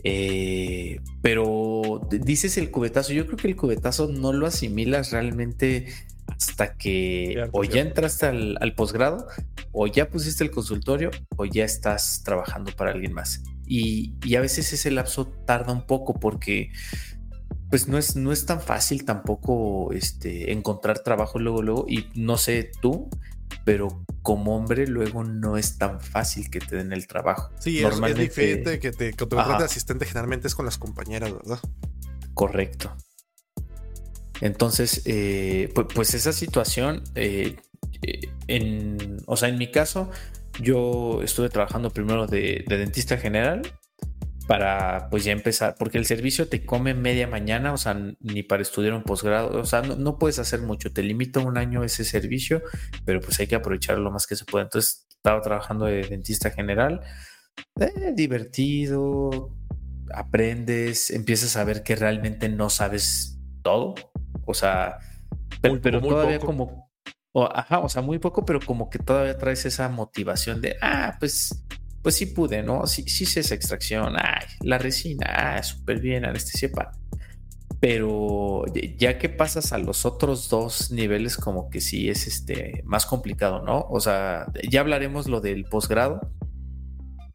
Eh, pero dices el cubetazo, yo creo que el cubetazo no lo asimilas realmente hasta que o ya entraste al, posgrado, o ya pusiste el consultorio, o ya estás trabajando para alguien más. Y, a veces ese lapso tarda un poco porque pues no es, no es tan fácil tampoco este, encontrar trabajo luego, luego, y no sé tú, pero como hombre luego no es tan fácil que te den el trabajo. Sí, Normalmente, es, diferente que te, de asistente generalmente es con las compañeras, ¿verdad? Correcto. Entonces, eh, pues, esa situación, eh, eh, en, o sea, en mi caso, yo estuve trabajando primero de dentista general para pues ya empezar, porque el servicio te come media mañana, o sea, ni para estudiar un posgrado, o sea, no, puedes hacer mucho, te limita un año ese servicio, pero pues hay que aprovecharlo lo más que se pueda. Entonces, estaba trabajando de dentista general, eh, divertido, aprendes, empiezas a ver que realmente no sabes todo, o sea, pero, todavía como... O, ajá, o sea, muy poco, pero como que todavía traes esa motivación de, ah, pues pues sí pude, ¿no? Sí, sí sé esa extracción, ay, la resina, ah, súper bien, anestesia Pero ya que pasas a los otros dos niveles, como que sí es este más complicado, ¿no? O sea, ya hablaremos lo del posgrado,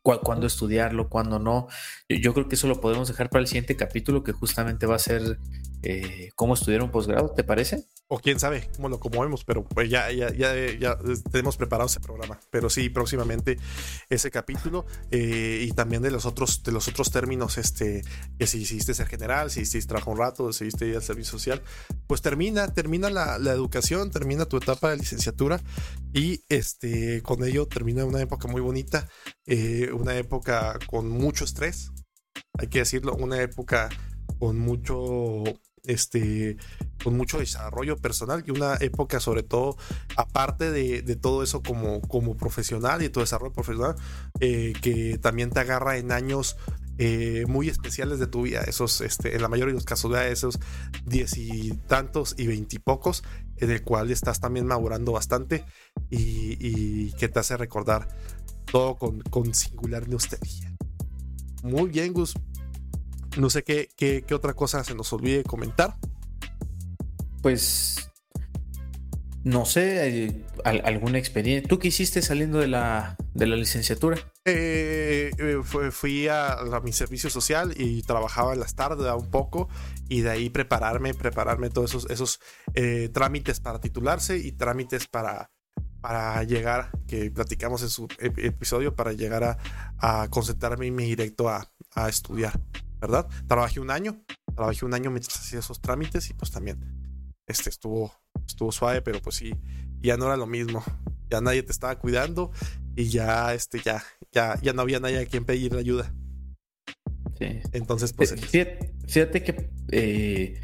cuándo estudiarlo, cuándo no. Yo, creo que eso lo podemos dejar para el siguiente capítulo, que justamente va a ser eh, cómo estudiar un posgrado, ¿te parece? O quién sabe cómo lo vemos, pero pues ya, ya, ya, ya tenemos preparado ese programa. Pero sí, próximamente ese capítulo eh, y también de los otros, de los otros términos, este, que si hiciste ser general, si hiciste trabajo un rato, si hiciste ir al servicio social, pues termina, termina la, la, educación, termina tu etapa de licenciatura y este, con ello termina una época muy bonita, eh, una época con mucho estrés, hay que decirlo, una época con mucho este, con mucho desarrollo personal y una época sobre todo, aparte de, todo eso como, como profesional y tu desarrollo profesional, eh, que también te agarra en años eh, muy especiales de tu vida, esos, este, en la mayoría de los casos, de esos diez y tantos y veintipocos, en el cual estás también madurando bastante y, que te hace recordar todo con, con singular nostalgia. Muy bien, Gus. No sé qué, qué, otra cosa se nos olvide comentar. Pues no sé, eh, alguna experiencia. ¿Tú qué hiciste saliendo de la, de la licenciatura? Eh, eh, fui a, mi servicio social y trabajaba en las tardes un poco y de ahí prepararme, prepararme todos esos, esos trámites para titularse y trámites para, para llegar, que platicamos en su episodio, para llegar a, a concentrarme y me directo a, a estudiar. ¿verdad? Trabajé un año, trabajé un año mientras hacía esos trámites y pues también este estuvo, estuvo suave, pero pues sí, ya no era lo mismo. Ya nadie te estaba cuidando y ya, este, ya, ya, ya no había nadie a quien pedir ayuda. Sí. Entonces, pues. Fíjate, que eh,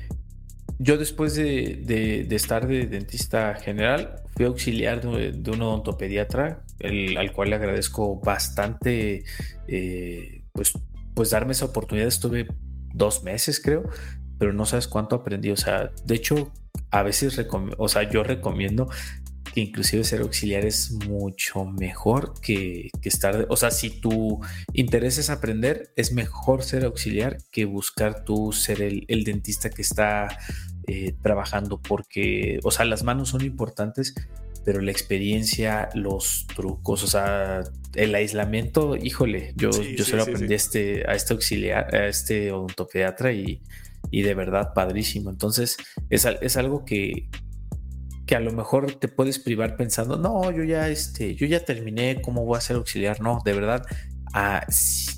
yo después de, estar de dentista general, fui auxiliar de, un odontopediatra, el, al cual le agradezco bastante, eh, pues pues darme esa oportunidad. Estuve dos meses, creo, pero no sabes cuánto aprendí. O sea, de hecho, a veces recomiendo, o sea, yo recomiendo que inclusive ser auxiliar es mucho mejor que, estar, o sea, si tu interés es aprender, es mejor ser auxiliar que buscar tú ser el, dentista que está eh, trabajando, porque, o sea, las manos son importantes, pero la experiencia, los trucos, o sea, el aislamiento, híjole, yo, yo se lo aprendí a, este, a este auxiliar, a este odontopediatra y, y de verdad padrísimo. Entonces, es, es algo que, que a lo mejor te puedes privar pensando, no, yo ya, este, yo ya terminé, ¿cómo voy a ser auxiliar? No, de verdad, ah,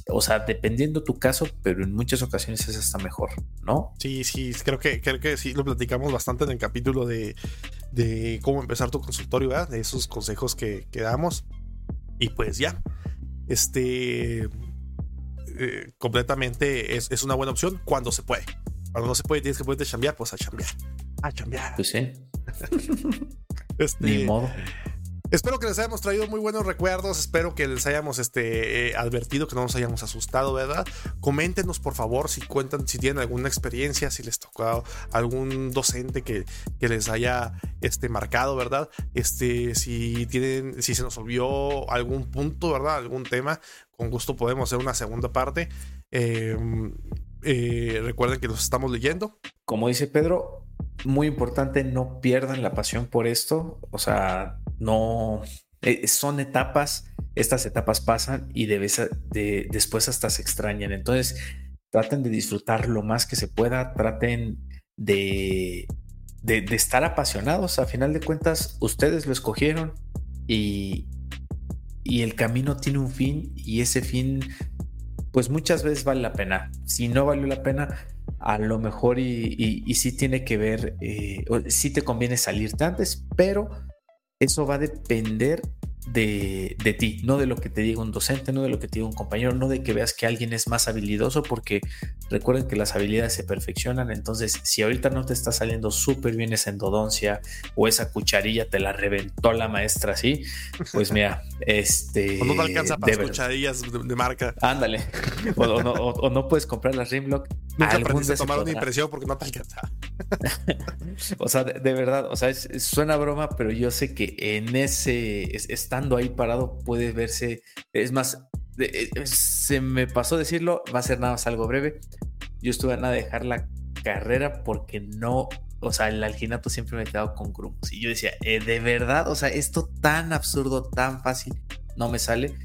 o sea, dependiendo tu caso, pero en muchas ocasiones es hasta mejor, ¿no? Sí, sí, creo que, creo que sí lo platicamos bastante en el capítulo de, de cómo empezar tu consultorio, ¿verdad? De esos consejos que, que damos. Y pues ya, este, eh, completamente es, es, una buena opción cuando se puede. Cuando no se puede, tienes que poderte chambear, pues a chambear. A chambear. Pues sí. <laughs> este, Ni modo. Espero que les hayamos traído muy buenos recuerdos. Espero que les hayamos este, eh, advertido, que no nos hayamos asustado, ¿verdad? Coméntenos, por favor, si cuentan, si tienen alguna experiencia, si les tocó algún docente que, que les haya este, marcado, ¿verdad? Este, si tienen, si se nos olvidó algún punto, ¿verdad? Algún tema, con gusto podemos hacer una segunda parte. Em, eh, recuerden que los estamos leyendo. Como dice Pedro, muy importante, no pierdan la pasión por esto. O sea, no eh, son etapas, estas etapas pasan y de, después hasta se extrañan. Entonces, traten de disfrutar lo más que se pueda, traten de, estar apasionados. A final de cuentas, ustedes lo escogieron y el camino tiene un fin y ese fin, pues muchas veces vale la pena. Si no valió la pena, a lo mejor y, y, sí tiene que ver, eh, sí te conviene salirte antes, pero eso va a depender de, ti, no de lo que te diga un docente, no de lo que te diga un compañero, no de que veas que alguien es más habilidoso, porque recuerden que las habilidades se perfeccionan, entonces si ahorita no te está saliendo súper bien esa endodoncia o esa cucharilla te la reventó la maestra así, pues mira, <laughs> este... O no te alcanza para cucharillas de, marca. Ándale, <laughs> o, no, puedes comprar las Rimlock. Nunca aprendiste a tomar una impresión porque no te alcanza. <laughs> o sea, de, verdad, o sea, suena broma, pero yo sé que en ese estando ahí parado puede verse, es más, eh, se me pasó decirlo, va a ser nada más algo breve. Yo estuve a nada de dejar la carrera porque no, o sea, el alginato siempre me he quedado con grumos. Y yo decía, eh, de verdad, o sea, esto tan absurdo, tan fácil, no me sale.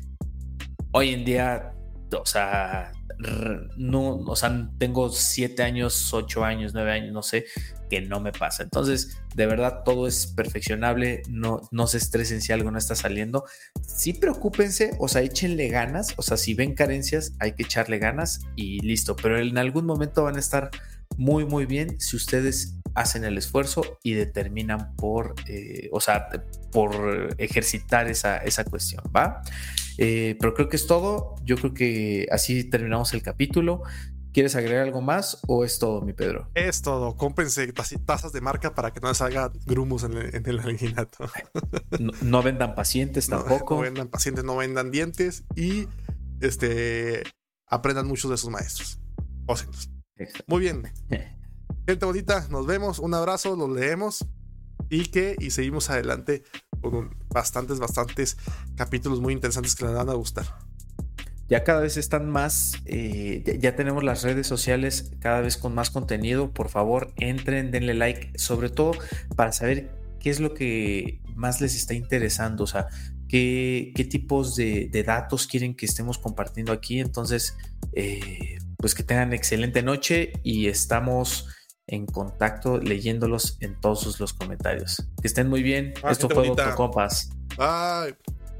Hoy en día, o sea, no, o sea, tengo siete años, ocho años, nueve años, no sé, que no me pasa. Entonces, de verdad, todo es perfeccionable, no, no se estresen si algo no está saliendo. Sí preocúpense, o sea, échenle ganas, o sea, si ven carencias, hay que echarle ganas y listo, pero en algún momento van a estar muy, muy bien si ustedes hacen el esfuerzo y determinan por, eh, o sea, por ejercitar esa, esa cuestión, ¿va? Eh, pero creo que es todo. Yo creo que así terminamos el capítulo. ¿Quieres agregar algo más o es todo, mi Pedro? Es todo. Cómpense tazas de marca para que no les haga grumos en el, en alginato. <laughs> No, vendan pacientes tampoco. No, vendan pacientes, no vendan dientes y este aprendan mucho de sus maestros. Muy bien. <laughs> Gente bonita, nos vemos. Un abrazo, los leemos y que y seguimos adelante con bastantes, bastantes capítulos muy interesantes que les van a gustar. Ya cada vez están más, eh, ya tenemos las redes sociales cada vez con más contenido. Por favor, entren, denle like, sobre todo para saber qué es lo que más les está interesando, o sea, qué, qué tipos de, datos quieren que estemos compartiendo aquí. Entonces, eh, pues que tengan excelente noche y estamos en contacto leyéndolos en todos los comentarios. Que estén muy bien. Ah, Esto fue Compas. Bye.